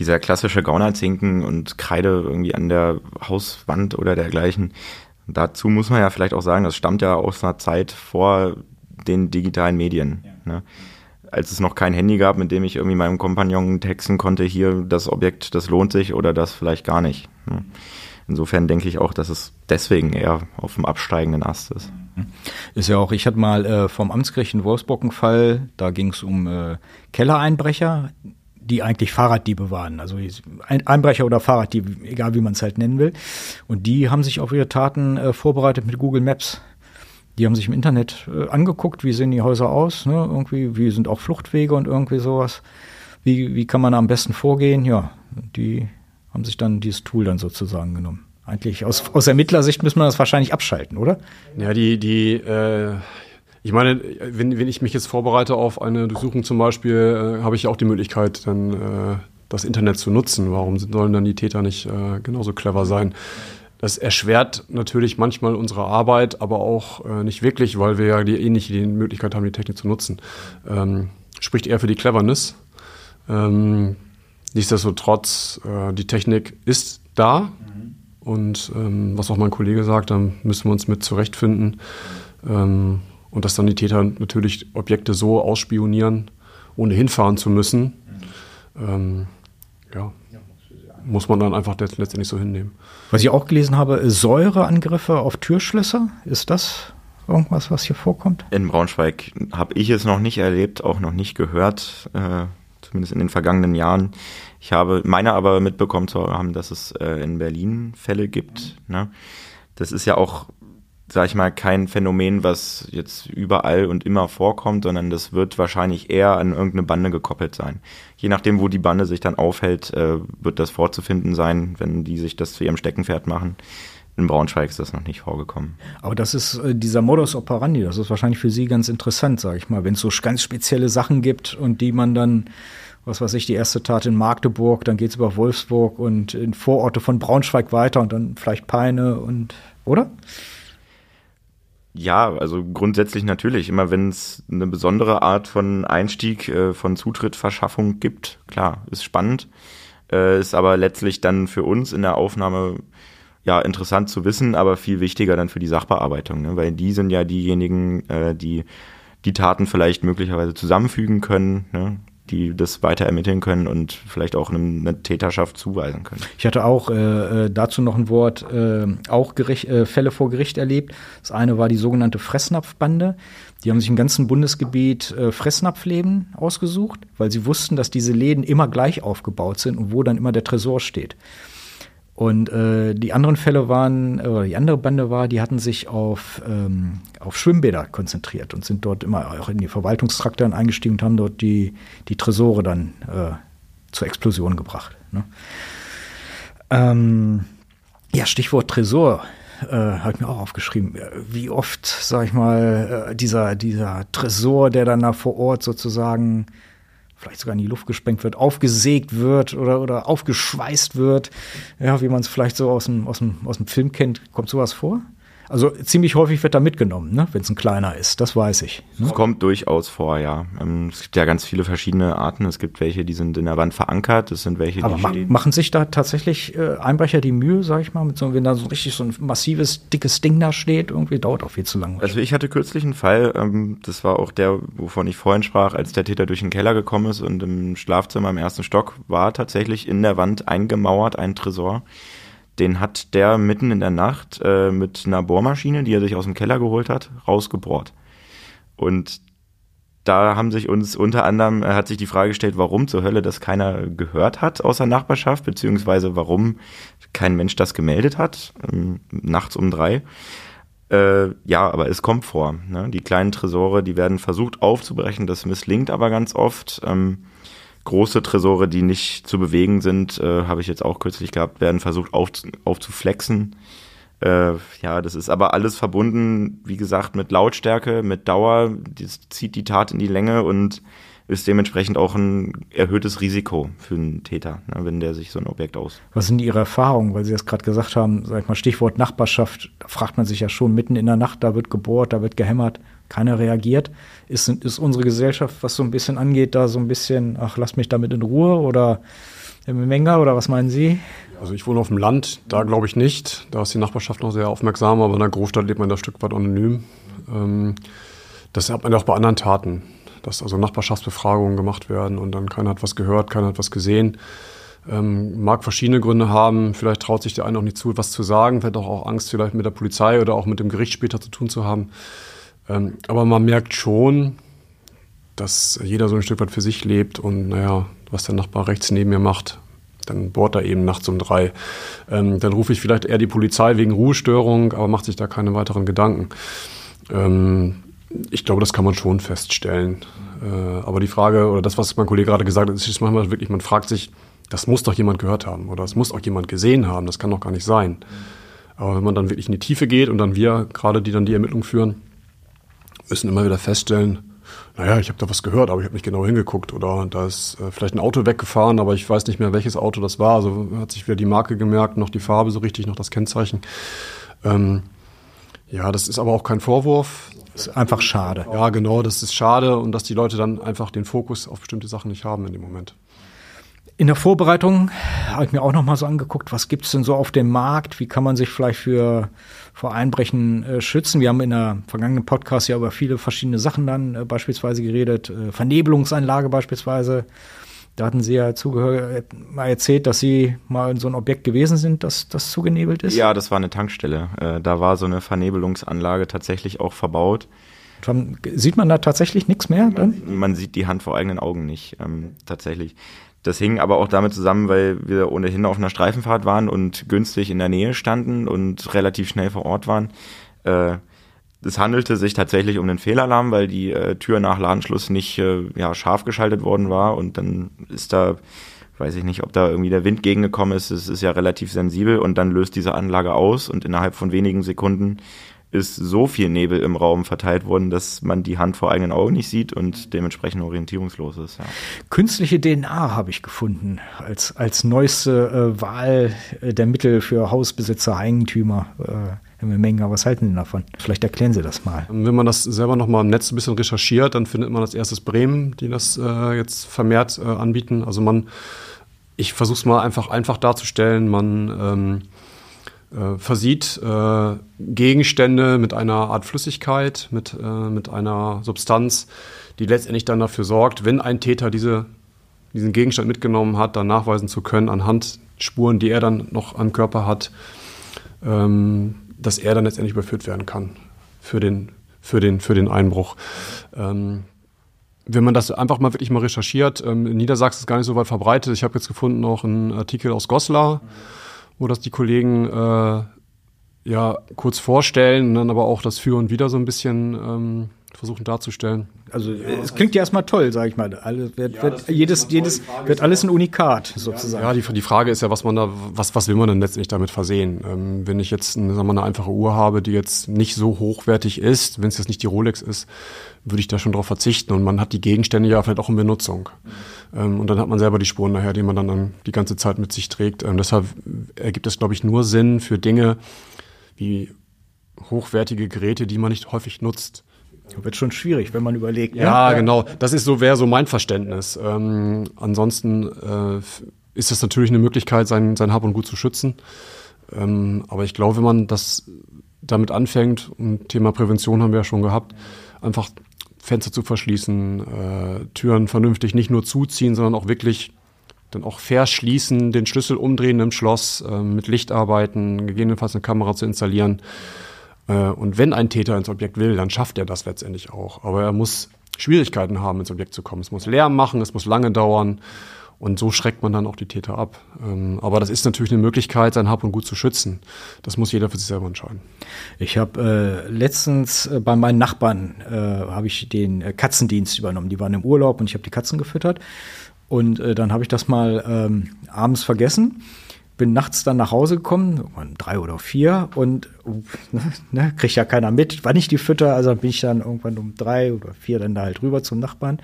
dieser klassische Gaunerzinken und Kreide irgendwie an der Hauswand oder dergleichen. Dazu muss man ja vielleicht auch sagen, das stammt ja aus einer Zeit vor den digitalen Medien. Ja. Ne? Als es noch kein Handy gab, mit dem ich irgendwie meinem Kompagnon texten konnte, hier das Objekt, das lohnt sich oder das vielleicht gar nicht. Ne? Insofern denke ich auch, dass es deswegen eher auf dem absteigenden Ast ist. Ist ja auch, ich hatte mal äh, vom Amtsgericht in Wolfsburg einen Fall, da ging es um äh, Kellereinbrecher, die eigentlich Fahrraddiebe waren. Also Einbrecher oder Fahrraddiebe, egal wie man es halt nennen will. Und die haben sich auf ihre Taten äh, vorbereitet mit Google Maps. Die haben sich im Internet äh, angeguckt, wie sehen die Häuser aus, ne? irgendwie, wie sind auch Fluchtwege und irgendwie sowas. Wie, wie kann man am besten vorgehen? Ja, die haben sich dann dieses Tool dann sozusagen genommen. Eigentlich aus, aus Ermittlersicht müssen wir das wahrscheinlich abschalten, oder? Ja, die, die äh, ich meine, wenn, wenn ich mich jetzt vorbereite auf eine Durchsuchung zum Beispiel, äh, habe ich auch die Möglichkeit, dann äh, das Internet zu nutzen. Warum sollen dann die Täter nicht äh, genauso clever sein? Das erschwert natürlich manchmal unsere Arbeit, aber auch äh, nicht wirklich, weil wir ja die, eh nicht die Möglichkeit haben, die Technik zu nutzen. Ähm, spricht eher für die Cleverness. Ähm, nichtsdestotrotz, äh, die Technik ist da. Mhm. Und ähm, was auch mein Kollege sagt, da müssen wir uns mit zurechtfinden. Ähm, und dass dann die Täter natürlich Objekte so ausspionieren, ohne hinfahren zu müssen, ähm, ja, muss man dann einfach letztendlich so hinnehmen. Was ich auch gelesen habe, Säureangriffe auf Türschlösser, ist das irgendwas, was hier vorkommt? In Braunschweig habe ich es noch nicht erlebt, auch noch nicht gehört, äh, zumindest in den vergangenen Jahren. Ich habe meine aber mitbekommen zu haben, dass es äh, in Berlin Fälle gibt. Ne? Das ist ja auch sag ich mal, kein Phänomen, was jetzt überall und immer vorkommt, sondern das wird wahrscheinlich eher an irgendeine Bande gekoppelt sein. Je nachdem, wo die Bande sich dann aufhält, äh, wird das vorzufinden sein, wenn die sich das zu ihrem Steckenpferd machen. In Braunschweig ist das noch nicht vorgekommen. Aber das ist äh, dieser Modus operandi, das ist wahrscheinlich für Sie ganz interessant, sage ich mal, wenn es so ganz spezielle Sachen gibt und die man dann was weiß ich, die erste Tat in Magdeburg, dann geht es über Wolfsburg und in Vororte von Braunschweig weiter und dann vielleicht Peine und, oder? Ja, also grundsätzlich natürlich. Immer wenn es eine besondere Art von Einstieg, äh, von Zutrittverschaffung gibt, klar, ist spannend. Äh, ist aber letztlich dann für uns in der Aufnahme ja interessant zu wissen, aber viel wichtiger dann für die Sachbearbeitung, ne? weil die sind ja diejenigen, äh, die die Taten vielleicht möglicherweise zusammenfügen können. Ne? Die das weiter ermitteln können und vielleicht auch eine Täterschaft zuweisen können. Ich hatte auch äh, äh, dazu noch ein Wort, äh, auch Gericht, äh, Fälle vor Gericht erlebt. Das eine war die sogenannte Fressnapfbande. Die haben sich im ganzen Bundesgebiet äh, Fressnapfläden ausgesucht, weil sie wussten, dass diese Läden immer gleich aufgebaut sind und wo dann immer der Tresor steht. Und äh, die anderen Fälle waren, oder die andere Bande war, die hatten sich auf, ähm, auf Schwimmbäder konzentriert und sind dort immer auch in die Verwaltungstrakte eingestiegen und haben dort die, die Tresore dann äh, zur Explosion gebracht. Ne? Ähm, ja, Stichwort Tresor. Äh, habe ich mir auch aufgeschrieben. Wie oft, sag ich mal, äh, dieser, dieser Tresor, der dann da vor Ort sozusagen vielleicht sogar in die Luft gesprengt wird, aufgesägt wird oder, oder aufgeschweißt wird. Ja, wie man es vielleicht so aus dem, aus, dem, aus dem Film kennt. Kommt sowas vor? Also ziemlich häufig wird da mitgenommen, ne? wenn es ein kleiner ist, das weiß ich. Ne? Es kommt durchaus vor, ja. Ähm, es gibt ja ganz viele verschiedene Arten. Es gibt welche, die sind in der Wand verankert, es sind welche, die Aber ma machen sich da tatsächlich äh, Einbrecher die Mühe, sag ich mal, mit so, wenn da so richtig so ein massives, dickes Ding da steht, irgendwie dauert auch viel zu lange. Also ich hatte kürzlich einen Fall, ähm, das war auch der, wovon ich vorhin sprach, als der Täter durch den Keller gekommen ist und im Schlafzimmer im ersten Stock war tatsächlich in der Wand eingemauert ein Tresor den hat der mitten in der Nacht äh, mit einer Bohrmaschine, die er sich aus dem Keller geholt hat, rausgebohrt. Und da haben sich uns unter anderem, er hat sich die Frage gestellt, warum zur Hölle das keiner gehört hat aus der Nachbarschaft, beziehungsweise warum kein Mensch das gemeldet hat, ähm, nachts um drei. Äh, ja, aber es kommt vor. Ne? Die kleinen Tresore, die werden versucht aufzubrechen, das misslingt aber ganz oft. Ähm, große Tresore, die nicht zu bewegen sind, äh, habe ich jetzt auch kürzlich gehabt, werden versucht auf, aufzuflexen. Äh, ja, das ist aber alles verbunden, wie gesagt, mit Lautstärke, mit Dauer. Das zieht die Tat in die Länge und ist dementsprechend auch ein erhöhtes Risiko für einen Täter, ne, wenn der sich so ein Objekt aus. Was sind Ihre Erfahrungen? Weil Sie das gerade gesagt haben, sag ich mal, Stichwort Nachbarschaft, da fragt man sich ja schon mitten in der Nacht, da wird gebohrt, da wird gehämmert, keiner reagiert. Ist, ist unsere Gesellschaft, was so ein bisschen angeht, da so ein bisschen, ach, lass mich damit in Ruhe oder im Menger oder was meinen Sie? Also ich wohne auf dem Land, da glaube ich nicht. Da ist die Nachbarschaft noch sehr aufmerksam, aber in der Großstadt lebt man da ein Stück weit anonym. Ähm, das hat man auch bei anderen Taten, dass also Nachbarschaftsbefragungen gemacht werden und dann keiner hat was gehört, keiner hat was gesehen. Ähm, mag verschiedene Gründe haben. Vielleicht traut sich der eine auch nicht zu, was zu sagen. Vielleicht auch Angst, vielleicht mit der Polizei oder auch mit dem Gericht später zu tun zu haben. Ähm, aber man merkt schon, dass jeder so ein Stück weit für sich lebt und naja, was der Nachbar rechts neben mir macht, dann bohrt er eben nachts um drei. Ähm, dann rufe ich vielleicht eher die Polizei wegen Ruhestörung, aber macht sich da keine weiteren Gedanken. Ähm, ich glaube, das kann man schon feststellen. Äh, aber die Frage, oder das, was mein Kollege gerade gesagt hat, ist manchmal wirklich, man fragt sich, das muss doch jemand gehört haben oder das muss auch jemand gesehen haben, das kann doch gar nicht sein. Aber wenn man dann wirklich in die Tiefe geht und dann wir, gerade die dann die Ermittlungen führen, müssen immer wieder feststellen, naja, ich habe da was gehört, aber ich habe nicht genau hingeguckt. Oder da ist äh, vielleicht ein Auto weggefahren, aber ich weiß nicht mehr, welches Auto das war. Also hat sich wieder die Marke gemerkt, noch die Farbe so richtig, noch das Kennzeichen. Ähm, ja, das ist aber auch kein Vorwurf. Das ist einfach schade. Ja, genau, das ist schade und dass die Leute dann einfach den Fokus auf bestimmte Sachen nicht haben in dem Moment. In der Vorbereitung habe ich mir auch noch mal so angeguckt, was gibt es denn so auf dem Markt? Wie kann man sich vielleicht für vor Einbrechen äh, schützen? Wir haben in der vergangenen Podcast ja über viele verschiedene Sachen dann äh, beispielsweise geredet, äh, Vernebelungsanlage beispielsweise. Da hatten Sie ja zugehört, mal erzählt, dass Sie mal in so ein Objekt gewesen sind, das, das zugenebelt ist. Ja, das war eine Tankstelle. Äh, da war so eine Vernebelungsanlage tatsächlich auch verbaut. Sieht man da tatsächlich nichts mehr? Dann? Man, man sieht die Hand vor eigenen Augen nicht, ähm, tatsächlich. Das hing aber auch damit zusammen, weil wir ohnehin auf einer Streifenfahrt waren und günstig in der Nähe standen und relativ schnell vor Ort waren. Äh, es handelte sich tatsächlich um den Fehlalarm, weil die äh, Tür nach Ladenschluss nicht äh, ja, scharf geschaltet worden war und dann ist da, weiß ich nicht, ob da irgendwie der Wind gegengekommen ist, es ist ja relativ sensibel und dann löst diese Anlage aus und innerhalb von wenigen Sekunden ist so viel Nebel im Raum verteilt worden, dass man die Hand vor eigenen Augen nicht sieht und dementsprechend orientierungslos ist. Ja. Künstliche DNA habe ich gefunden als, als neueste äh, Wahl der Mittel für Hausbesitzer, Eigentümer. Äh, Herr Menger, was halten Sie davon? Vielleicht erklären Sie das mal. Wenn man das selber noch mal im Netz ein bisschen recherchiert, dann findet man als erstes Bremen, die das äh, jetzt vermehrt äh, anbieten. Also man, ich versuche es mal einfach, einfach darzustellen, man ähm, äh, versieht äh, Gegenstände mit einer Art Flüssigkeit, mit, äh, mit einer Substanz, die letztendlich dann dafür sorgt, wenn ein Täter diese, diesen Gegenstand mitgenommen hat, dann nachweisen zu können anhand Spuren, die er dann noch am Körper hat, ähm, dass er dann letztendlich überführt werden kann für den, für den, für den Einbruch. Ähm, wenn man das einfach mal wirklich mal recherchiert, ähm, in Niedersachsen ist gar nicht so weit verbreitet. Ich habe jetzt gefunden noch einen Artikel aus Goslar, wo das die Kollegen äh, ja kurz vorstellen und dann aber auch das Für und Wider so ein bisschen ähm, versuchen darzustellen. Also es klingt ja erstmal toll, sage ich mal. Alles wird, ja, wird jedes, jedes wird alles ein Unikat sozusagen. Ja, die, die Frage ist ja, was man da, was, was will man denn letztendlich damit versehen? Ähm, wenn ich jetzt eine, sagen wir, eine einfache Uhr habe, die jetzt nicht so hochwertig ist, wenn es jetzt nicht die Rolex ist, würde ich da schon darauf verzichten. Und man hat die Gegenstände ja vielleicht auch in Benutzung. Ähm, und dann hat man selber die Spuren nachher, die man dann, dann die ganze Zeit mit sich trägt. Ähm, deshalb ergibt es, glaube ich, nur Sinn für Dinge wie hochwertige Geräte, die man nicht häufig nutzt. Wird schon schwierig, wenn man überlegt. Ne? Ja, ne? genau. Das ist so, wäre so mein Verständnis. Ähm, ansonsten äh, ist es natürlich eine Möglichkeit, sein, sein Hab und Gut zu schützen. Ähm, aber ich glaube, wenn man das damit anfängt, und Thema Prävention haben wir ja schon gehabt, einfach Fenster zu verschließen, äh, Türen vernünftig nicht nur zuziehen, sondern auch wirklich dann auch verschließen, den Schlüssel umdrehen im Schloss, äh, mit Licht arbeiten, gegebenenfalls eine Kamera zu installieren. Äh, und wenn ein Täter ins Objekt will, dann schafft er das letztendlich auch. Aber er muss Schwierigkeiten haben, ins Objekt zu kommen. Es muss Lärm machen, es muss lange dauern. Und so schreckt man dann auch die Täter ab. Ähm, aber das ist natürlich eine Möglichkeit, sein Hab und Gut zu schützen. Das muss jeder für sich selber entscheiden. Ich habe äh, letztens äh, bei meinen Nachbarn äh, habe ich den äh, Katzendienst übernommen. Die waren im Urlaub und ich habe die Katzen gefüttert. Und äh, dann habe ich das mal ähm, abends vergessen bin nachts dann nach Hause gekommen, drei oder vier, und ne, ne, kriegt ja keiner mit, wann ich die fütter. Also bin ich dann irgendwann um drei oder vier dann da halt rüber zum Nachbarn.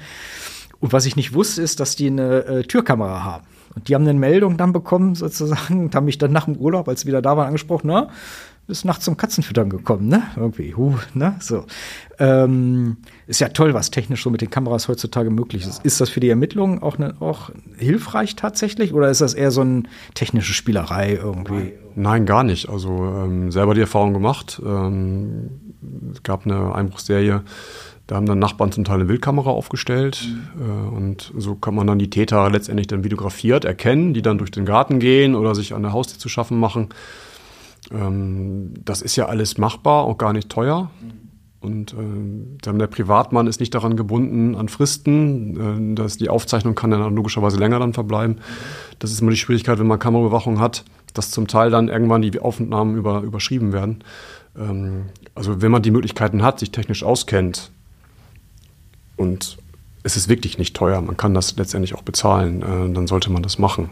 Und was ich nicht wusste, ist, dass die eine äh, Türkamera haben. Und die haben eine Meldung dann bekommen, sozusagen, und haben mich dann nach dem Urlaub, als sie wieder da waren, angesprochen, na, bist nachts zum Katzenfüttern gekommen, ne? Irgendwie, huh, ne? So. Ähm, ist ja toll, was technisch so mit den Kameras heutzutage möglich ist. Ist das für die Ermittlungen auch, ne, auch hilfreich tatsächlich oder ist das eher so eine technische Spielerei irgendwie? Nein, gar nicht. Also ähm, selber die Erfahrung gemacht. Ähm, es gab eine Einbruchsserie, da haben dann Nachbarn zum Teil eine Wildkamera aufgestellt mhm. und so kann man dann die Täter letztendlich dann videografiert erkennen, die dann durch den Garten gehen oder sich an der Haustür zu schaffen machen. Ähm, das ist ja alles machbar, auch gar nicht teuer. Und äh, der Privatmann ist nicht daran gebunden an Fristen. Äh, dass die Aufzeichnung kann dann logischerweise länger dann verbleiben. Das ist immer die Schwierigkeit, wenn man Kameraüberwachung hat, dass zum Teil dann irgendwann die Aufnahmen über, überschrieben werden. Ähm, also wenn man die Möglichkeiten hat, sich technisch auskennt und es ist wirklich nicht teuer, man kann das letztendlich auch bezahlen, äh, dann sollte man das machen.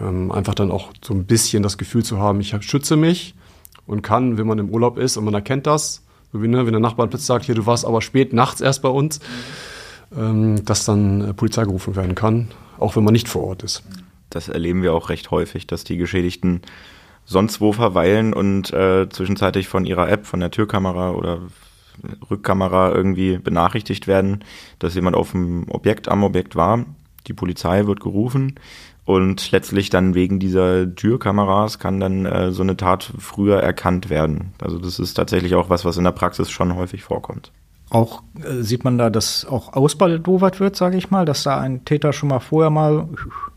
Ähm, einfach dann auch so ein bisschen das Gefühl zu haben, ich schütze mich und kann, wenn man im Urlaub ist und man erkennt das, so wie ne, wenn der Nachbar plötzlich sagt, hier, du warst aber spät nachts erst bei uns, ähm, dass dann äh, Polizei gerufen werden kann, auch wenn man nicht vor Ort ist. Das erleben wir auch recht häufig, dass die Geschädigten sonst wo verweilen und äh, zwischenzeitlich von ihrer App, von der Türkamera oder Rückkamera irgendwie benachrichtigt werden, dass jemand auf dem Objekt am Objekt war. Die Polizei wird gerufen und letztlich dann wegen dieser Türkameras kann dann äh, so eine Tat früher erkannt werden. Also das ist tatsächlich auch was, was in der Praxis schon häufig vorkommt. Auch äh, sieht man da, dass auch ausbaldowert wird, sage ich mal, dass da ein Täter schon mal vorher mal,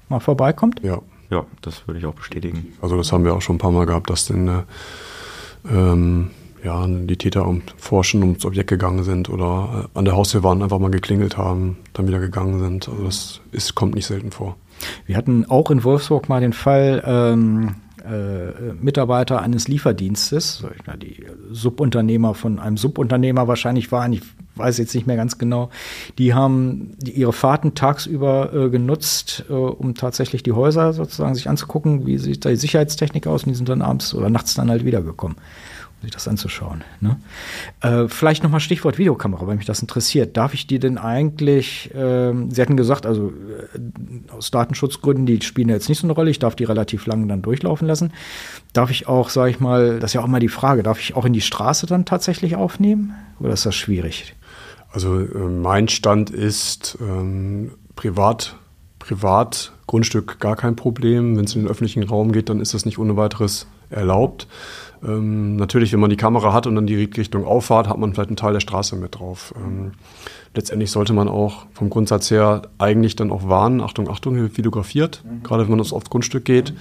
mal vorbeikommt? Ja. Ja, das würde ich auch bestätigen. Also das haben wir auch schon ein paar Mal gehabt, dass denn äh, ähm, ja, die Täter um Forschen ums Objekt gegangen sind oder äh, an der Haustür waren, einfach mal geklingelt haben, dann wieder gegangen sind. Also das ist, kommt nicht selten vor. Wir hatten auch in Wolfsburg mal den Fall, ähm, äh, Mitarbeiter eines Lieferdienstes, die Subunternehmer von einem Subunternehmer wahrscheinlich waren, ich weiß jetzt nicht mehr ganz genau, die haben ihre Fahrten tagsüber äh, genutzt, äh, um tatsächlich die Häuser sozusagen sich anzugucken, wie sieht da die Sicherheitstechnik aus und die sind dann abends oder nachts dann halt wiedergekommen. Sich das anzuschauen. Ne? Äh, vielleicht nochmal Stichwort Videokamera, weil mich das interessiert. Darf ich die denn eigentlich, äh, Sie hatten gesagt, also äh, aus Datenschutzgründen, die spielen jetzt nicht so eine Rolle, ich darf die relativ lang dann durchlaufen lassen. Darf ich auch, sage ich mal, das ist ja auch immer die Frage, darf ich auch in die Straße dann tatsächlich aufnehmen oder ist das schwierig? Also äh, mein Stand ist ähm, privat, privat Grundstück gar kein Problem. Wenn es in den öffentlichen Raum geht, dann ist das nicht ohne weiteres erlaubt. Ähm, natürlich, wenn man die Kamera hat und dann die Richtung auffahrt, hat man vielleicht einen Teil der Straße mit drauf. Ähm, letztendlich sollte man auch vom Grundsatz her eigentlich dann auch warnen, Achtung, Achtung, hier wird fotografiert, mhm. gerade wenn man aufs Grundstück geht.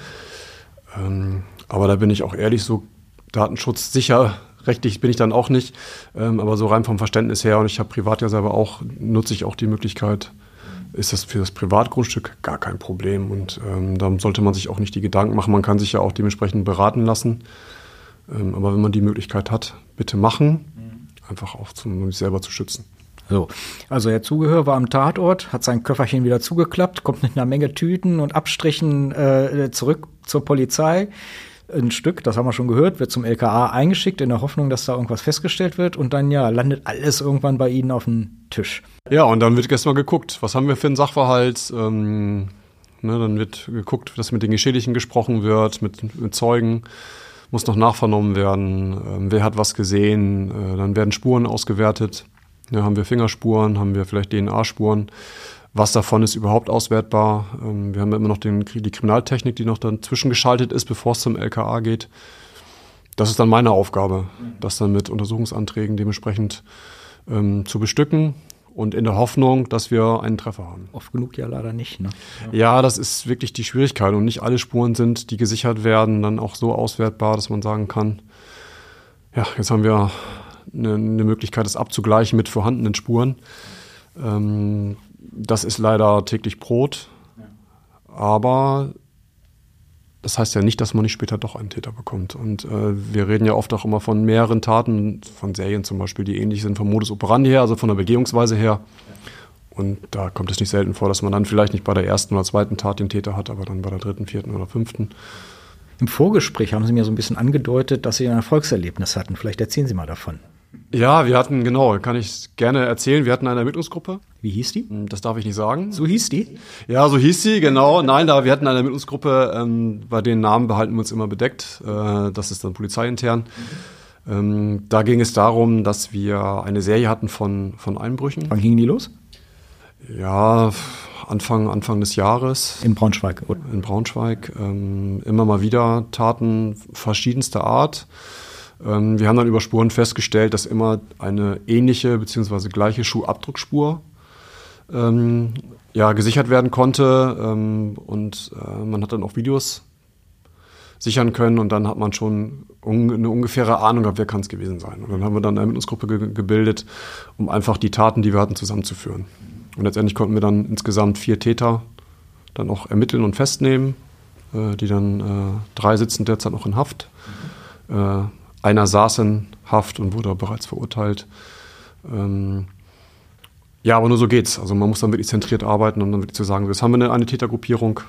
Ähm, aber da bin ich auch ehrlich, so datenschutzsicher rechtlich bin ich dann auch nicht, ähm, aber so rein vom Verständnis her und ich habe privat ja selber auch, nutze ich auch die Möglichkeit, ist das für das Privatgrundstück gar kein Problem und ähm, da sollte man sich auch nicht die Gedanken machen. Man kann sich ja auch dementsprechend beraten lassen. Ähm, aber wenn man die Möglichkeit hat, bitte machen, einfach auch, um sich selber zu schützen. So, also der Zugehör war am Tatort, hat sein Köfferchen wieder zugeklappt, kommt mit einer Menge Tüten und Abstrichen äh, zurück zur Polizei. Ein Stück, das haben wir schon gehört, wird zum LKA eingeschickt in der Hoffnung, dass da irgendwas festgestellt wird und dann ja landet alles irgendwann bei Ihnen auf dem Tisch. Ja, und dann wird erstmal geguckt, was haben wir für einen Sachverhalt. Ähm, ne, dann wird geguckt, dass mit den Geschädigten gesprochen wird, mit, mit Zeugen muss noch nachvernommen werden, äh, wer hat was gesehen, äh, dann werden Spuren ausgewertet. Ja, haben wir Fingerspuren, haben wir vielleicht DNA-Spuren. Was davon ist überhaupt auswertbar? Ähm, wir haben immer noch den, die Kriminaltechnik, die noch dann zwischengeschaltet ist, bevor es zum LKA geht. Das ist dann meine Aufgabe, das dann mit Untersuchungsanträgen dementsprechend ähm, zu bestücken und in der Hoffnung, dass wir einen Treffer haben. Oft genug ja leider nicht. Ne? Ja. das ist wirklich die Schwierigkeit und nicht alle Spuren sind, die gesichert werden, dann auch so auswertbar, dass man sagen kann, ja, jetzt haben wir eine, eine Möglichkeit, das abzugleichen mit vorhandenen Spuren. Ähm, das ist leider täglich Brot, aber das heißt ja nicht, dass man nicht später doch einen Täter bekommt. Und äh, wir reden ja oft auch immer von mehreren Taten, von Serien zum Beispiel, die ähnlich sind vom Modus operandi her, also von der Begehungsweise her. Und da kommt es nicht selten vor, dass man dann vielleicht nicht bei der ersten oder zweiten Tat den Täter hat, aber dann bei der dritten, vierten oder fünften. Im Vorgespräch haben Sie mir so ein bisschen angedeutet, dass Sie ein Erfolgserlebnis hatten. Vielleicht erzählen Sie mal davon. Ja, wir hatten, genau, kann ich gerne erzählen. Wir hatten eine Ermittlungsgruppe. Wie hieß die? Hm, das darf ich nicht sagen. So hieß die? Ja, so hieß sie, genau. Nein, da wir hatten eine Ermittlungsgruppe, ähm, bei den Namen behalten wir uns immer bedeckt. Äh, das ist dann polizeiintern. Ähm, da ging es darum, dass wir eine Serie hatten von, von Einbrüchen. Wann gingen die los? Ja, Anfang, Anfang des Jahres. In Braunschweig, oder? In Braunschweig. Ähm, immer mal wieder Taten verschiedenster Art. Ähm, wir haben dann über Spuren festgestellt, dass immer eine ähnliche bzw. gleiche Schuhabdruckspur ähm, ja, gesichert werden konnte. Ähm, und äh, man hat dann auch Videos sichern können und dann hat man schon un eine ungefähre Ahnung gehabt, wer kann es gewesen sein. Und dann haben wir dann eine Ermittlungsgruppe ge gebildet, um einfach die Taten, die wir hatten, zusammenzuführen. Und letztendlich konnten wir dann insgesamt vier Täter dann auch ermitteln und festnehmen. Äh, die dann äh, drei sitzen derzeit noch in Haft. Äh, einer saß in Haft und wurde bereits verurteilt. Ähm, ja, aber nur so geht's. Also man muss dann wirklich zentriert arbeiten und dann wirklich zu sagen, jetzt haben wir eine, eine Tätergruppierung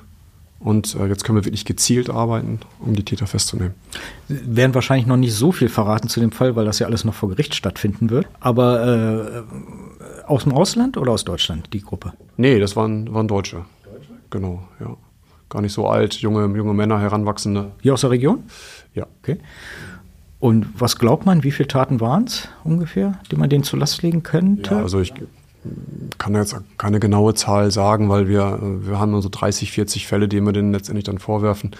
und äh, jetzt können wir wirklich gezielt arbeiten, um die Täter festzunehmen. Sie werden wahrscheinlich noch nicht so viel verraten zu dem Fall, weil das ja alles noch vor Gericht stattfinden wird. Aber äh, aus dem Ausland oder aus Deutschland, die Gruppe? Nee, das waren, waren Deutsche. Deutsche? Genau, ja. Gar nicht so alt, junge, junge Männer, Heranwachsende. Hier aus der Region? Ja. Okay. Und was glaubt man, wie viele Taten waren es ungefähr, die man denen zur Last legen könnte? Ja, also ich kann jetzt keine genaue Zahl sagen, weil wir, wir haben so 30, 40 Fälle, die wir denen letztendlich dann vorwerfen.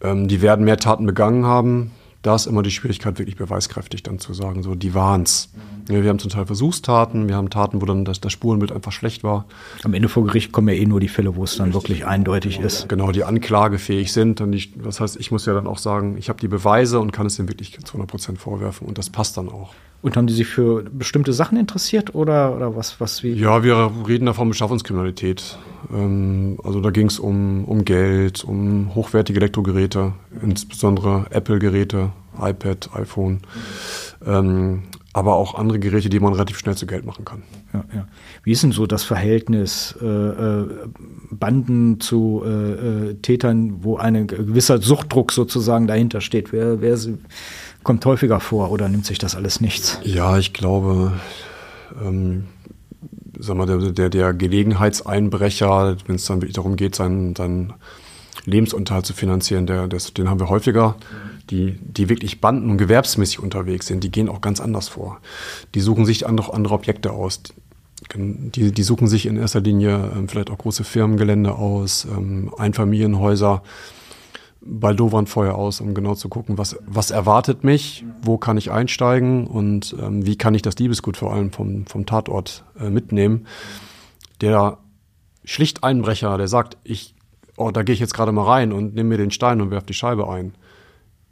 Ähm, die werden mehr Taten begangen haben. Da ist immer die Schwierigkeit, wirklich beweiskräftig dann zu sagen, so, die waren's. Ja, wir haben zum Teil Versuchstaten, wir haben Taten, wo dann das, das Spurenbild einfach schlecht war. Am Ende vor Gericht kommen ja eh nur die Fälle, wo es dann wirklich eindeutig ist. Genau, die anklagefähig sind. Und ich, das heißt, ich muss ja dann auch sagen, ich habe die Beweise und kann es dem wirklich zu 100 Prozent vorwerfen. Und das passt dann auch. Und haben die sich für bestimmte Sachen interessiert oder, oder was, was wie? Ja, wir reden da von Beschaffungskriminalität. Ähm, also da ging es um, um Geld, um hochwertige Elektrogeräte, insbesondere Apple-Geräte, iPad, iPhone. Ähm, aber auch andere Geräte, die man relativ schnell zu Geld machen kann. Ja, ja. Wie ist denn so das Verhältnis äh, äh Banden zu äh, äh, Tätern, wo ein gewisser Suchtdruck sozusagen dahinter steht? Wer, wer, kommt häufiger vor oder nimmt sich das alles nichts? Ja, ich glaube, ähm, sag mal, der, der, der Gelegenheitseinbrecher, wenn es dann wirklich darum geht, seinen, seinen Lebensunterhalt zu finanzieren, der, das, den haben wir häufiger. Die, die wirklich banden- und gewerbsmäßig unterwegs sind, die gehen auch ganz anders vor. Die suchen sich andere, andere Objekte aus. Die, die suchen sich in erster Linie ähm, vielleicht auch große Firmengelände aus, ähm, Einfamilienhäuser, Baldowernfeuer aus, um genau zu gucken, was, was erwartet mich, wo kann ich einsteigen und ähm, wie kann ich das Liebesgut vor allem vom, vom Tatort äh, mitnehmen. Der Schlichteinbrecher, der sagt, ich, oh, da gehe ich jetzt gerade mal rein und nehme mir den Stein und werfe die Scheibe ein.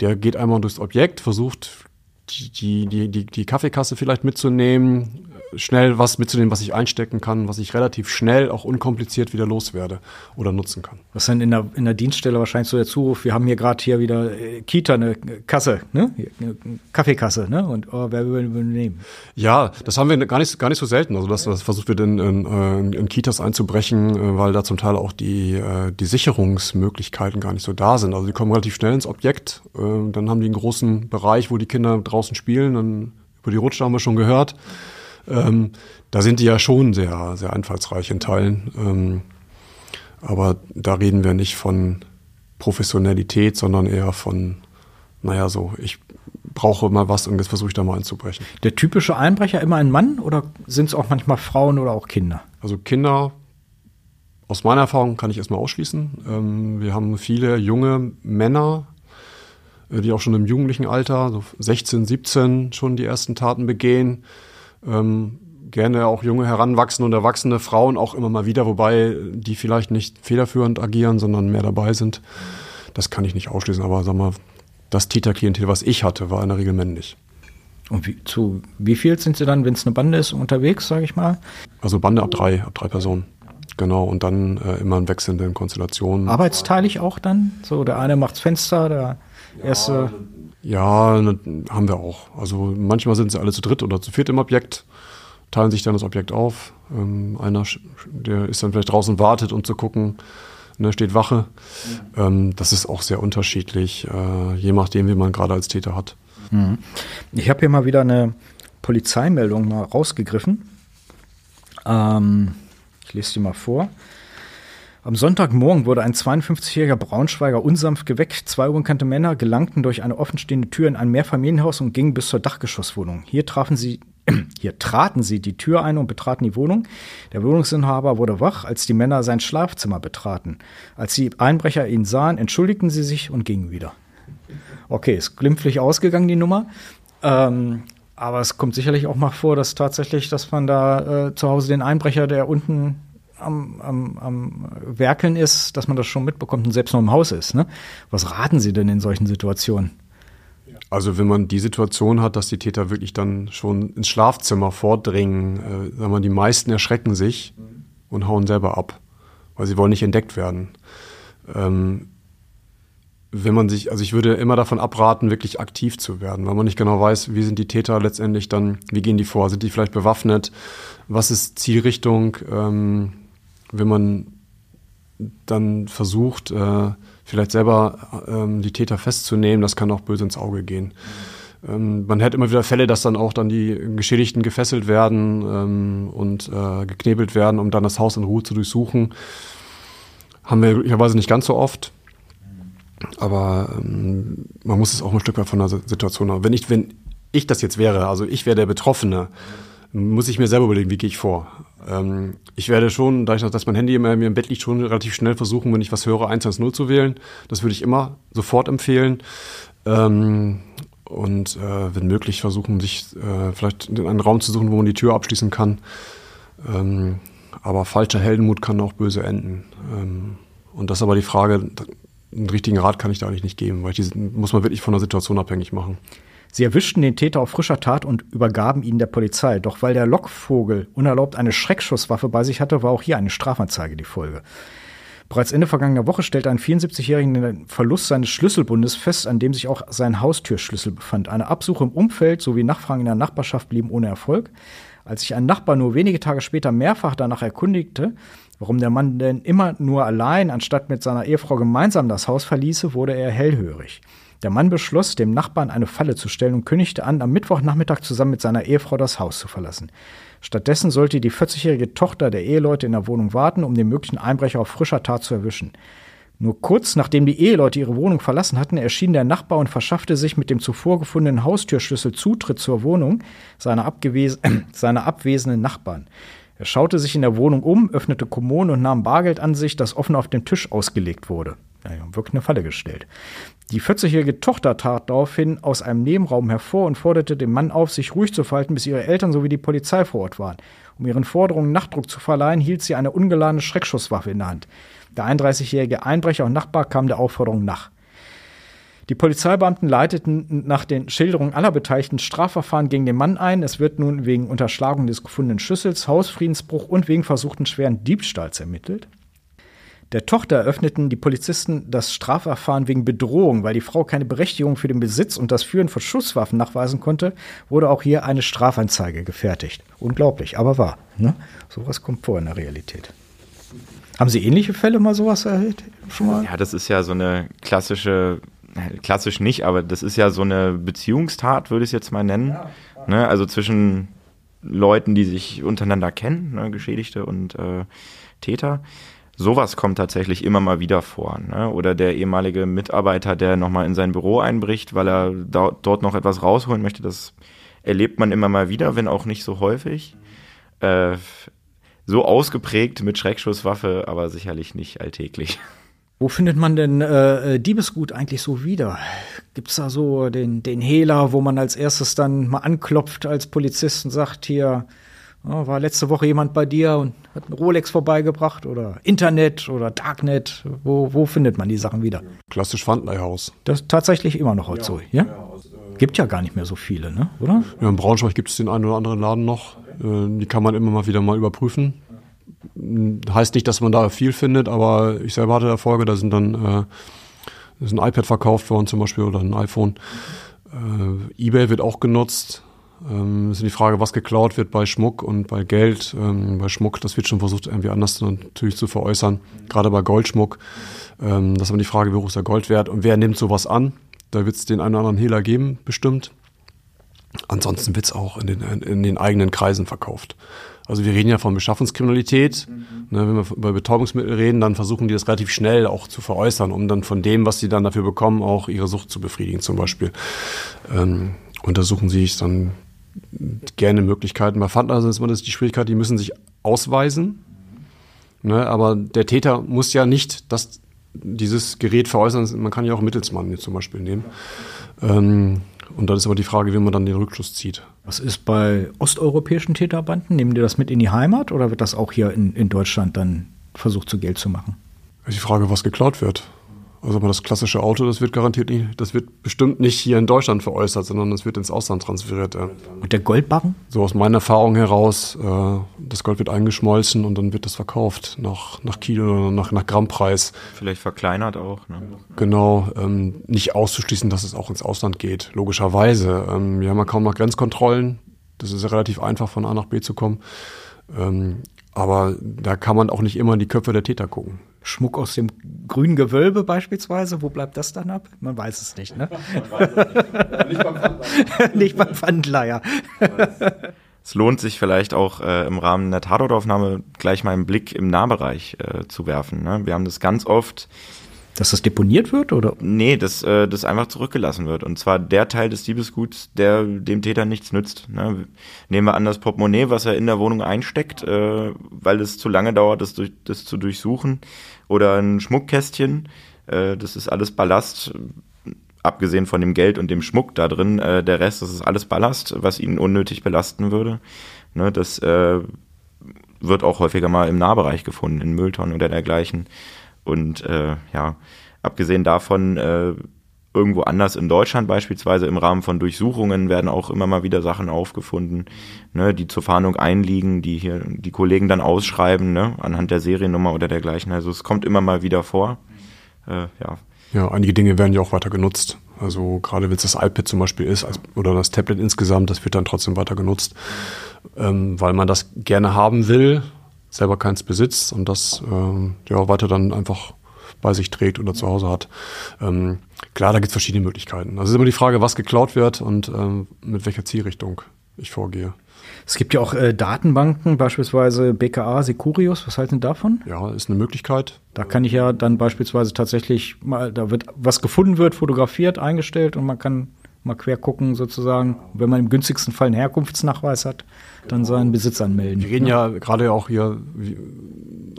Der geht einmal durchs Objekt, versucht die, die, die, die Kaffeekasse vielleicht mitzunehmen, schnell was mitzunehmen, was ich einstecken kann, was ich relativ schnell, auch unkompliziert wieder loswerde oder nutzen kann. Was dann in der, in der Dienststelle wahrscheinlich so der Zuruf, wir haben hier gerade hier wieder äh, Kita, eine Kasse, ne? Eine Kaffeekasse, ne? Und oh, wer will übernehmen? Ja, das haben wir gar nicht, gar nicht so selten. Also das, das versucht wird in, in, in Kitas einzubrechen, äh, weil da zum Teil auch die, äh, die Sicherungsmöglichkeiten gar nicht so da sind. Also die kommen relativ schnell ins Objekt, dann haben die einen großen Bereich, wo die Kinder draußen spielen, dann über die Rutsche haben wir schon gehört. Ähm, da sind die ja schon sehr, sehr einfallsreich in Teilen. Ähm, aber da reden wir nicht von Professionalität, sondern eher von, naja, so, ich brauche mal was und jetzt versuche ich da mal einzubrechen. Der typische Einbrecher immer ein Mann oder sind es auch manchmal Frauen oder auch Kinder? Also Kinder, aus meiner Erfahrung kann ich erstmal ausschließen. Ähm, wir haben viele junge Männer, äh, die auch schon im jugendlichen Alter, so 16, 17, schon die ersten Taten begehen ähm, gerne auch junge heranwachsende und erwachsene Frauen auch immer mal wieder, wobei die vielleicht nicht federführend agieren, sondern mehr dabei sind. Das kann ich nicht ausschließen, aber sag mal, das Täterklientel, was ich hatte, war in der Regel männlich. Und wie, zu wie viel sind Sie dann, wenn es eine Bande ist, unterwegs, sage ich mal? Also Bande ab drei, ab drei Personen. Genau, und dann äh, immer in wechselnden Konstellationen. Arbeitsteilig auch dann? So, der eine macht's Fenster, der erste. Ja, ne, haben wir auch. Also manchmal sind sie alle zu dritt oder zu viert im Objekt, teilen sich dann das Objekt auf. Ähm, einer, der ist dann vielleicht draußen wartet, um zu gucken, ne, steht Wache. Ja. Ähm, das ist auch sehr unterschiedlich, äh, je nachdem, wie man gerade als Täter hat. Mhm. Ich habe hier mal wieder eine Polizeimeldung mal rausgegriffen. Ähm, ich lese die mal vor. Am Sonntagmorgen wurde ein 52-jähriger Braunschweiger unsanft geweckt. Zwei unbekannte Männer gelangten durch eine offenstehende Tür in ein Mehrfamilienhaus und gingen bis zur Dachgeschosswohnung. Hier trafen sie hier traten sie die Tür ein und betraten die Wohnung. Der Wohnungsinhaber wurde wach, als die Männer sein Schlafzimmer betraten. Als die Einbrecher ihn sahen, entschuldigten sie sich und gingen wieder. Okay, ist glimpflich ausgegangen, die Nummer. Ähm, aber es kommt sicherlich auch mal vor, dass tatsächlich, dass man da äh, zu Hause den Einbrecher, der unten am, am, am Werkeln ist, dass man das schon mitbekommt und selbst noch im Haus ist. Ne? Was raten Sie denn in solchen Situationen? Also wenn man die Situation hat, dass die Täter wirklich dann schon ins Schlafzimmer vordringen, äh, sagen wir, die meisten erschrecken sich und hauen selber ab, weil sie wollen nicht entdeckt werden. Ähm, wenn man sich, also ich würde immer davon abraten, wirklich aktiv zu werden, weil man nicht genau weiß, wie sind die Täter letztendlich dann, wie gehen die vor, sind die vielleicht bewaffnet, was ist Zielrichtung, ähm, wenn man dann versucht, äh, vielleicht selber ähm, die Täter festzunehmen, das kann auch böse ins Auge gehen. Ähm, man hat immer wieder Fälle, dass dann auch dann die Geschädigten gefesselt werden ähm, und äh, geknebelt werden, um dann das Haus in Ruhe zu durchsuchen. Haben wir glücklicherweise nicht ganz so oft. Aber ähm, man muss es auch ein Stück weit von der Situation haben. Wenn ich, wenn ich das jetzt wäre, also ich wäre der Betroffene, muss ich mir selber überlegen, wie gehe ich vor. Ähm, ich werde schon, dadurch, dass mein Handy immer mir im Bett liegt, schon relativ schnell versuchen, wenn ich was höre, 110 zu wählen. Das würde ich immer sofort empfehlen. Ähm, und äh, wenn möglich versuchen, sich äh, vielleicht in einen Raum zu suchen, wo man die Tür abschließen kann. Ähm, aber falscher Heldenmut kann auch böse enden. Ähm, und das ist aber die Frage, einen richtigen Rat kann ich da eigentlich nicht geben, weil die muss man wirklich von der Situation abhängig machen. Sie erwischten den Täter auf frischer Tat und übergaben ihn der Polizei. Doch weil der Lockvogel unerlaubt eine Schreckschusswaffe bei sich hatte, war auch hier eine Strafanzeige die Folge. Bereits Ende vergangener Woche stellte ein 74-Jähriger den Verlust seines Schlüsselbundes fest, an dem sich auch sein Haustürschlüssel befand. Eine Absuche im Umfeld sowie Nachfragen in der Nachbarschaft blieben ohne Erfolg. Als sich ein Nachbar nur wenige Tage später mehrfach danach erkundigte, warum der Mann denn immer nur allein anstatt mit seiner Ehefrau gemeinsam das Haus verließe, wurde er hellhörig. Der Mann beschloss, dem Nachbarn eine Falle zu stellen und kündigte an, am Mittwochnachmittag zusammen mit seiner Ehefrau das Haus zu verlassen. Stattdessen sollte die 40-jährige Tochter der Eheleute in der Wohnung warten, um den möglichen Einbrecher auf frischer Tat zu erwischen. Nur kurz nachdem die Eheleute ihre Wohnung verlassen hatten, erschien der Nachbar und verschaffte sich mit dem zuvor gefundenen Haustürschlüssel Zutritt zur Wohnung seiner, abgewes seiner abwesenden Nachbarn. Er schaute sich in der Wohnung um, öffnete Kommode und nahm Bargeld an sich, das offen auf dem Tisch ausgelegt wurde. Ja, wirklich eine Falle gestellt. Die 40-jährige Tochter tat daraufhin aus einem Nebenraum hervor und forderte den Mann auf, sich ruhig zu verhalten, bis ihre Eltern sowie die Polizei vor Ort waren. Um ihren Forderungen Nachdruck zu verleihen, hielt sie eine ungeladene Schreckschusswaffe in der Hand. Der 31-jährige Einbrecher und Nachbar kam der Aufforderung nach. Die Polizeibeamten leiteten nach den Schilderungen aller Beteiligten Strafverfahren gegen den Mann ein. Es wird nun wegen Unterschlagung des gefundenen Schlüssels, Hausfriedensbruch und wegen versuchten schweren Diebstahls ermittelt. Der Tochter eröffneten die Polizisten das Strafverfahren wegen Bedrohung, weil die Frau keine Berechtigung für den Besitz und das Führen von Schusswaffen nachweisen konnte, wurde auch hier eine Strafanzeige gefertigt. Unglaublich, aber wahr. Ne? Sowas kommt vor in der Realität. Haben Sie ähnliche Fälle mal sowas erlebt? Schon mal? Ja, das ist ja so eine klassische, klassisch nicht, aber das ist ja so eine Beziehungstat, würde ich es jetzt mal nennen. Ja, ne? Also zwischen Leuten, die sich untereinander kennen, ne? Geschädigte und äh, Täter. Sowas kommt tatsächlich immer mal wieder vor. Ne? Oder der ehemalige Mitarbeiter, der nochmal in sein Büro einbricht, weil er da, dort noch etwas rausholen möchte, das erlebt man immer mal wieder, wenn auch nicht so häufig. Äh, so ausgeprägt mit Schreckschusswaffe, aber sicherlich nicht alltäglich. Wo findet man denn äh, Diebesgut eigentlich so wieder? Gibt es da so den, den Hehler, wo man als erstes dann mal anklopft als Polizist und sagt, hier oh, war letzte Woche jemand bei dir und hat ein Rolex vorbeigebracht oder Internet oder Darknet? Wo, wo findet man die Sachen wieder? Klassisch Pfandleihhaus. Das ist tatsächlich immer noch heute ja, so, ja? ja also, äh, Gibt ja gar nicht mehr so viele, ne? oder? Ja, in Braunschweig gibt es den einen oder anderen Laden noch. Äh, die kann man immer mal wieder mal überprüfen. Heißt nicht, dass man da viel findet, aber ich selber hatte Erfolge, da sind dann äh, ist ein iPad verkauft worden zum Beispiel oder ein iPhone. Äh, eBay wird auch genutzt. Ähm, ist die Frage, was geklaut wird bei Schmuck und bei Geld. Ähm, bei Schmuck, das wird schon versucht, irgendwie anders natürlich zu veräußern. Gerade bei Goldschmuck. Ähm, das ist aber die Frage, wie hoch ist der Goldwert und wer nimmt sowas an? Da wird es den einen oder anderen Hehler geben, bestimmt. Ansonsten wird es auch in den, in den eigenen Kreisen verkauft. Also wir reden ja von Beschaffungskriminalität. Mhm. Ne, wenn wir über Betäubungsmittel reden, dann versuchen die das relativ schnell auch zu veräußern, um dann von dem, was sie dann dafür bekommen, auch ihre Sucht zu befriedigen zum Beispiel. Ähm, untersuchen sie sich dann gerne Möglichkeiten. Bei Pfandleihen ist das die Schwierigkeit, die müssen sich ausweisen. Ne, aber der Täter muss ja nicht das, dieses Gerät veräußern. Man kann ja auch Mittelsmann zum Beispiel nehmen. Ähm, und dann ist aber die Frage, wie man dann den Rückschluss zieht. Was ist bei osteuropäischen Täterbanden? Nehmen die das mit in die Heimat oder wird das auch hier in, in Deutschland dann versucht, zu Geld zu machen? Die Frage, was geklaut wird. Also das klassische Auto, das wird garantiert nicht, das wird bestimmt nicht hier in Deutschland veräußert, sondern das wird ins Ausland transferiert. Ja. Und der Goldbarren? So aus meiner Erfahrung heraus, äh, das Gold wird eingeschmolzen und dann wird das verkauft nach, nach Kilo oder nach, nach Grammpreis. Vielleicht verkleinert auch. Ne? Genau, ähm, nicht auszuschließen, dass es auch ins Ausland geht, logischerweise. Ähm, wir haben ja kaum noch Grenzkontrollen. Das ist ja relativ einfach, von A nach B zu kommen. Ähm, aber da kann man auch nicht immer in die Köpfe der Täter gucken. Schmuck aus dem grünen Gewölbe beispielsweise, wo bleibt das dann ab? Man weiß es nicht, ne? nicht. beim Pfandleiher. nicht beim Pfandleiher. es lohnt sich vielleicht auch äh, im Rahmen der Tatortaufnahme gleich mal einen Blick im Nahbereich äh, zu werfen. Ne? Wir haben das ganz oft dass das deponiert wird, oder? Nee, dass äh, das einfach zurückgelassen wird. Und zwar der Teil des Diebesguts, der dem Täter nichts nützt. Ne? Nehmen wir an das Portemonnaie, was er in der Wohnung einsteckt, äh, weil es zu lange dauert, das, durch, das zu durchsuchen. Oder ein Schmuckkästchen, äh, das ist alles Ballast, abgesehen von dem Geld und dem Schmuck da drin. Äh, der Rest, das ist alles Ballast, was ihn unnötig belasten würde. Ne? Das äh, wird auch häufiger mal im Nahbereich gefunden, in Mülltonnen oder dergleichen. Und äh, ja, abgesehen davon, äh, irgendwo anders in Deutschland beispielsweise im Rahmen von Durchsuchungen werden auch immer mal wieder Sachen aufgefunden, ne, die zur Fahndung einliegen, die hier die Kollegen dann ausschreiben, ne, anhand der Seriennummer oder dergleichen. Also es kommt immer mal wieder vor. Äh, ja. ja, einige Dinge werden ja auch weiter genutzt. Also gerade wenn es das iPad zum Beispiel ist oder das Tablet insgesamt, das wird dann trotzdem weiter genutzt, ähm, weil man das gerne haben will selber keins besitzt und das ähm, ja, weiter dann einfach bei sich trägt oder zu Hause hat. Ähm, klar, da gibt es verschiedene Möglichkeiten. Also es ist immer die Frage, was geklaut wird und ähm, mit welcher Zielrichtung ich vorgehe. Es gibt ja auch äh, Datenbanken, beispielsweise BKA, Securius. Was halten Sie davon? Ja, ist eine Möglichkeit. Da kann ich ja dann beispielsweise tatsächlich mal, da wird was gefunden wird, fotografiert, eingestellt und man kann mal quer gucken sozusagen. Wenn man im günstigsten Fall einen Herkunftsnachweis hat, dann seinen Besitz anmelden. Wir reden ja, ja gerade auch hier,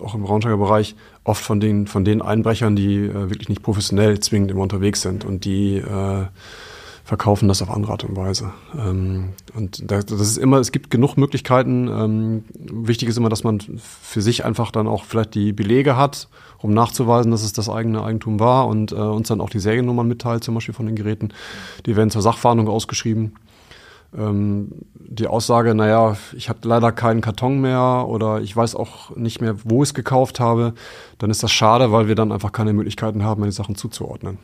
auch im Braunschweiger Bereich, oft von den, von den Einbrechern, die äh, wirklich nicht professionell zwingend immer unterwegs sind und die äh, verkaufen das auf andere Art und Weise. Ähm, und das ist immer, es gibt genug Möglichkeiten. Ähm, wichtig ist immer, dass man für sich einfach dann auch vielleicht die Belege hat, um nachzuweisen, dass es das eigene Eigentum war und äh, uns dann auch die Seriennummern mitteilt, zum Beispiel von den Geräten. Die werden zur Sachfahndung ausgeschrieben. Ähm, die Aussage, naja, ich habe leider keinen Karton mehr oder ich weiß auch nicht mehr, wo ich es gekauft habe, dann ist das schade, weil wir dann einfach keine Möglichkeiten haben, die Sachen zuzuordnen.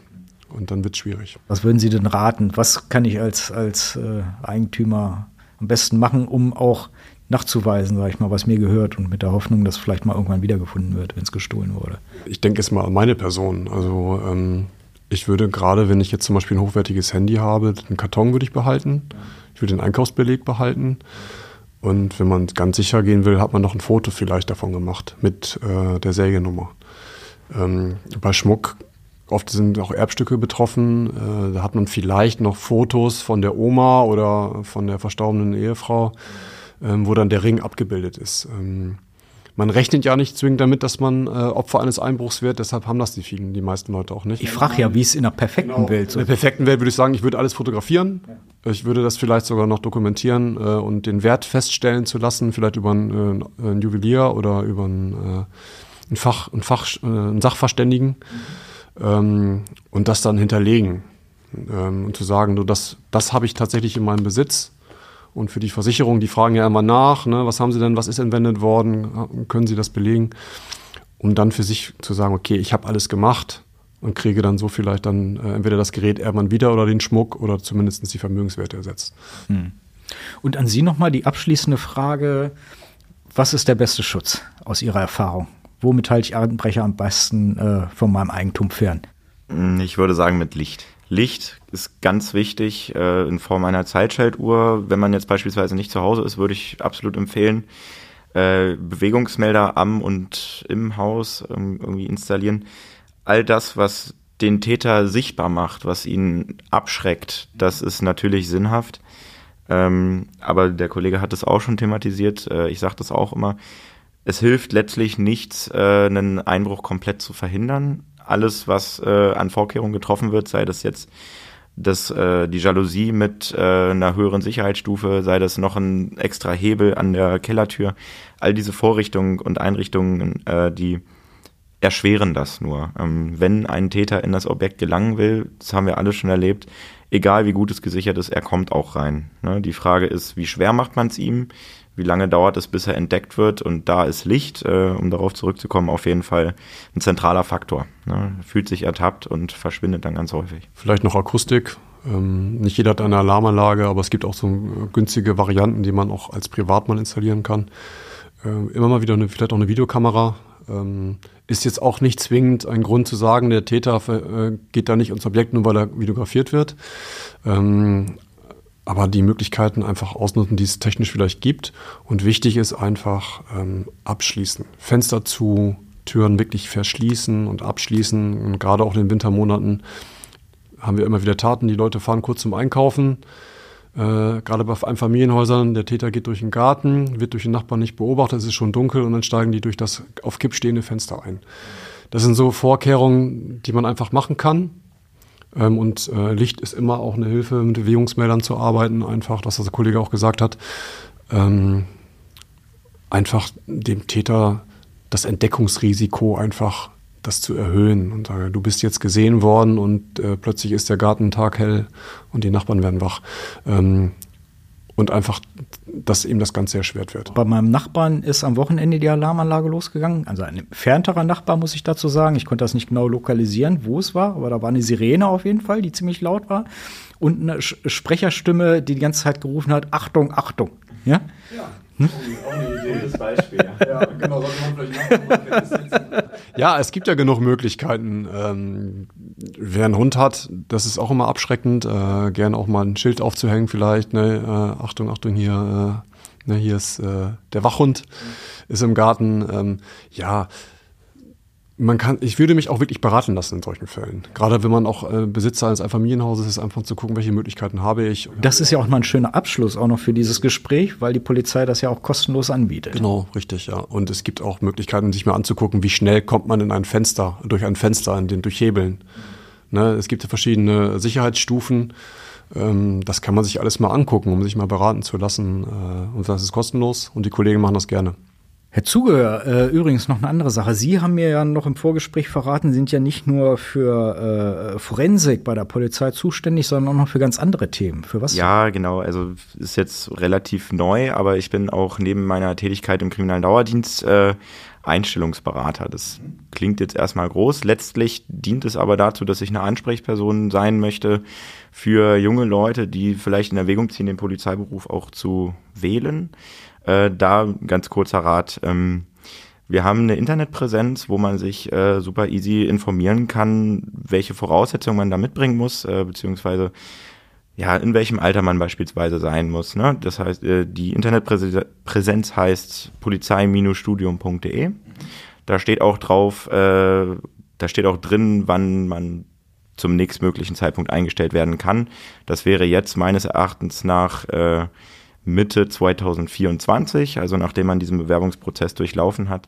Und dann wird es schwierig. Was würden Sie denn raten? Was kann ich als, als äh, Eigentümer am besten machen, um auch nachzuweisen, sage ich mal, was mir gehört und mit der Hoffnung, dass vielleicht mal irgendwann wiedergefunden wird, wenn es gestohlen wurde? Ich denke jetzt mal an meine Person. Also ähm, ich würde gerade, wenn ich jetzt zum Beispiel ein hochwertiges Handy habe, den Karton würde ich behalten. Ich würde den Einkaufsbeleg behalten. Und wenn man ganz sicher gehen will, hat man noch ein Foto vielleicht davon gemacht mit äh, der Seriennummer. Ähm, bei Schmuck Oft sind auch Erbstücke betroffen. Äh, da hat man vielleicht noch Fotos von der Oma oder von der verstorbenen Ehefrau, wo dann der Ring abgebildet ist. Ähm, man rechnet ja nicht zwingend damit, dass man äh, Opfer eines Einbruchs wird, deshalb haben das die vielen, die meisten Leute auch nicht. Ich frage ja, wie es in einer perfekten genau. Welt so In der perfekten Welt würde ich sagen, ich würde alles fotografieren. Ich würde das vielleicht sogar noch dokumentieren äh, und den Wert feststellen zu lassen, vielleicht über einen, äh, einen Juwelier oder über einen, äh, ein Fach, ein Fach, einen Sachverständigen. Mhm ähm, und das dann hinterlegen ähm, und zu sagen, du, das, das habe ich tatsächlich in meinem Besitz. Und für die Versicherung, die fragen ja immer nach, ne, was haben sie denn, was ist entwendet worden, können sie das belegen? Um dann für sich zu sagen, okay, ich habe alles gemacht und kriege dann so vielleicht dann äh, entweder das Gerät irgendwann wieder oder den Schmuck oder zumindest die Vermögenswerte ersetzt. Hm. Und an Sie nochmal die abschließende Frage, was ist der beste Schutz aus Ihrer Erfahrung? womit halte ich Einbrecher am besten äh, von meinem Eigentum fern? Ich würde sagen mit Licht. Licht ist ganz wichtig äh, in Form einer Zeitschaltuhr. Wenn man jetzt beispielsweise nicht zu Hause ist, würde ich absolut empfehlen, äh, Bewegungsmelder am und im Haus ähm, irgendwie installieren. All das, was den Täter sichtbar macht, was ihn abschreckt, das ist natürlich sinnhaft. Ähm, aber der Kollege hat es auch schon thematisiert. Äh, ich sage das auch immer es hilft letztlich nichts, äh, einen Einbruch komplett zu verhindern. Alles, was äh, an Vorkehrungen getroffen wird, sei das jetzt das, äh, die Jalousie mit äh, einer höheren Sicherheitsstufe, sei das noch ein extra Hebel an der Kellertür, all diese Vorrichtungen und Einrichtungen, äh, die erschweren das nur. Ähm, wenn ein Täter in das Objekt gelangen will, das haben wir alle schon erlebt, egal wie gut es gesichert ist, er kommt auch rein. Ne? Die Frage ist, wie schwer macht man es ihm? Wie lange dauert es, bis er entdeckt wird. Und da ist Licht, äh, um darauf zurückzukommen, auf jeden Fall ein zentraler Faktor. Ne? Fühlt sich ertappt und verschwindet dann ganz häufig. Vielleicht noch Akustik. Ähm, nicht jeder hat eine Alarmanlage, aber es gibt auch so günstige Varianten, die man auch als Privatmann installieren kann. Ähm, immer mal wieder eine, vielleicht auch eine Videokamera. Ähm, ist jetzt auch nicht zwingend ein Grund zu sagen, der Täter äh, geht da nicht ins Objekt, nur weil er videografiert wird. Ähm, aber die Möglichkeiten einfach ausnutzen, die es technisch vielleicht gibt. Und wichtig ist einfach ähm, abschließen. Fenster zu, Türen wirklich verschließen und abschließen. Und gerade auch in den Wintermonaten haben wir immer wieder Taten. Die Leute fahren kurz zum Einkaufen. Äh, gerade bei Einfamilienhäusern, der Täter geht durch den Garten, wird durch den Nachbarn nicht beobachtet, es ist schon dunkel und dann steigen die durch das auf Kipp stehende Fenster ein. Das sind so Vorkehrungen, die man einfach machen kann ähm, und äh, Licht ist immer auch eine Hilfe, mit Bewegungsmeldern zu arbeiten, einfach, das, was der Kollege auch gesagt hat. Ähm, einfach dem Täter das Entdeckungsrisiko einfach das zu erhöhen und sage, du bist jetzt gesehen worden und äh, plötzlich ist der Garten taghell und die Nachbarn werden wach. Ähm, und einfach, dass ihm das Ganze erschwert wird. Bei meinem Nachbarn ist am Wochenende die Alarmanlage losgegangen. Also ein entfernterer Nachbar, muss ich dazu sagen. Ich konnte das nicht genau lokalisieren, wo es war, aber da war eine Sirene auf jeden Fall, die ziemlich laut war. Und eine Sprecherstimme, die die ganze Zeit gerufen hat, Achtung, Achtung. Ja? ja. Hm? Gutes Beispiel. Ja, genau, ja, es gibt ja genug Möglichkeiten. Ähm, wer einen Hund hat, das ist auch immer abschreckend. Äh, gern auch mal ein Schild aufzuhängen vielleicht. Ne? Äh, Achtung, Achtung, hier, äh, ne, hier ist äh, der Wachhund, ist im Garten. Ähm, ja, man kann, ich würde mich auch wirklich beraten lassen in solchen Fällen. Gerade wenn man auch äh, Besitzer eines Einfamilienhauses ist, einfach zu gucken, welche Möglichkeiten habe ich. Das ist ja auch mal ein schöner Abschluss auch noch für dieses Gespräch, weil die Polizei das ja auch kostenlos anbietet. Genau, richtig, ja. Und es gibt auch Möglichkeiten, sich mal anzugucken, wie schnell kommt man in ein Fenster, durch ein Fenster, in den Durchhebeln. Ne, es gibt ja verschiedene Sicherheitsstufen. Ähm, das kann man sich alles mal angucken, um sich mal beraten zu lassen. Äh, und das ist kostenlos und die Kollegen machen das gerne. Herr Zugehör, äh, übrigens noch eine andere Sache. Sie haben mir ja noch im Vorgespräch verraten, sind ja nicht nur für äh, Forensik bei der Polizei zuständig, sondern auch noch für ganz andere Themen. Für was? Ja, genau. Also ist jetzt relativ neu, aber ich bin auch neben meiner Tätigkeit im kriminellen Dauerdienst äh, Einstellungsberater. Das klingt jetzt erstmal groß. Letztlich dient es aber dazu, dass ich eine Ansprechperson sein möchte für junge Leute, die vielleicht in Erwägung ziehen, den Polizeiberuf auch zu wählen. Äh, da ganz kurzer Rat. Ähm, wir haben eine Internetpräsenz, wo man sich äh, super easy informieren kann, welche Voraussetzungen man da mitbringen muss, äh, beziehungsweise ja, in welchem Alter man beispielsweise sein muss. Ne? Das heißt, äh, die Internetpräsenz heißt polizei-studium.de. Da steht auch drauf, äh, da steht auch drin, wann man zum nächstmöglichen Zeitpunkt eingestellt werden kann. Das wäre jetzt meines Erachtens nach äh, Mitte 2024, also nachdem man diesen Bewerbungsprozess durchlaufen hat.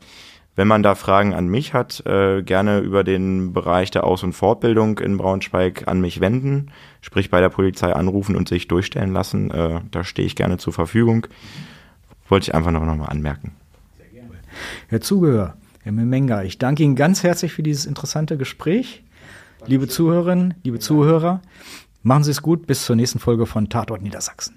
Wenn man da Fragen an mich hat, äh, gerne über den Bereich der Aus- und Fortbildung in Braunschweig an mich wenden, sprich bei der Polizei anrufen und sich durchstellen lassen. Äh, da stehe ich gerne zur Verfügung. Wollte ich einfach noch, noch mal anmerken. Sehr gerne. Herr Zugehör, Herr Memenga, ich danke Ihnen ganz herzlich für dieses interessante Gespräch. Dankeschön. Liebe Zuhörerinnen, liebe Zuhörer, machen Sie es gut. Bis zur nächsten Folge von Tatort Niedersachsen.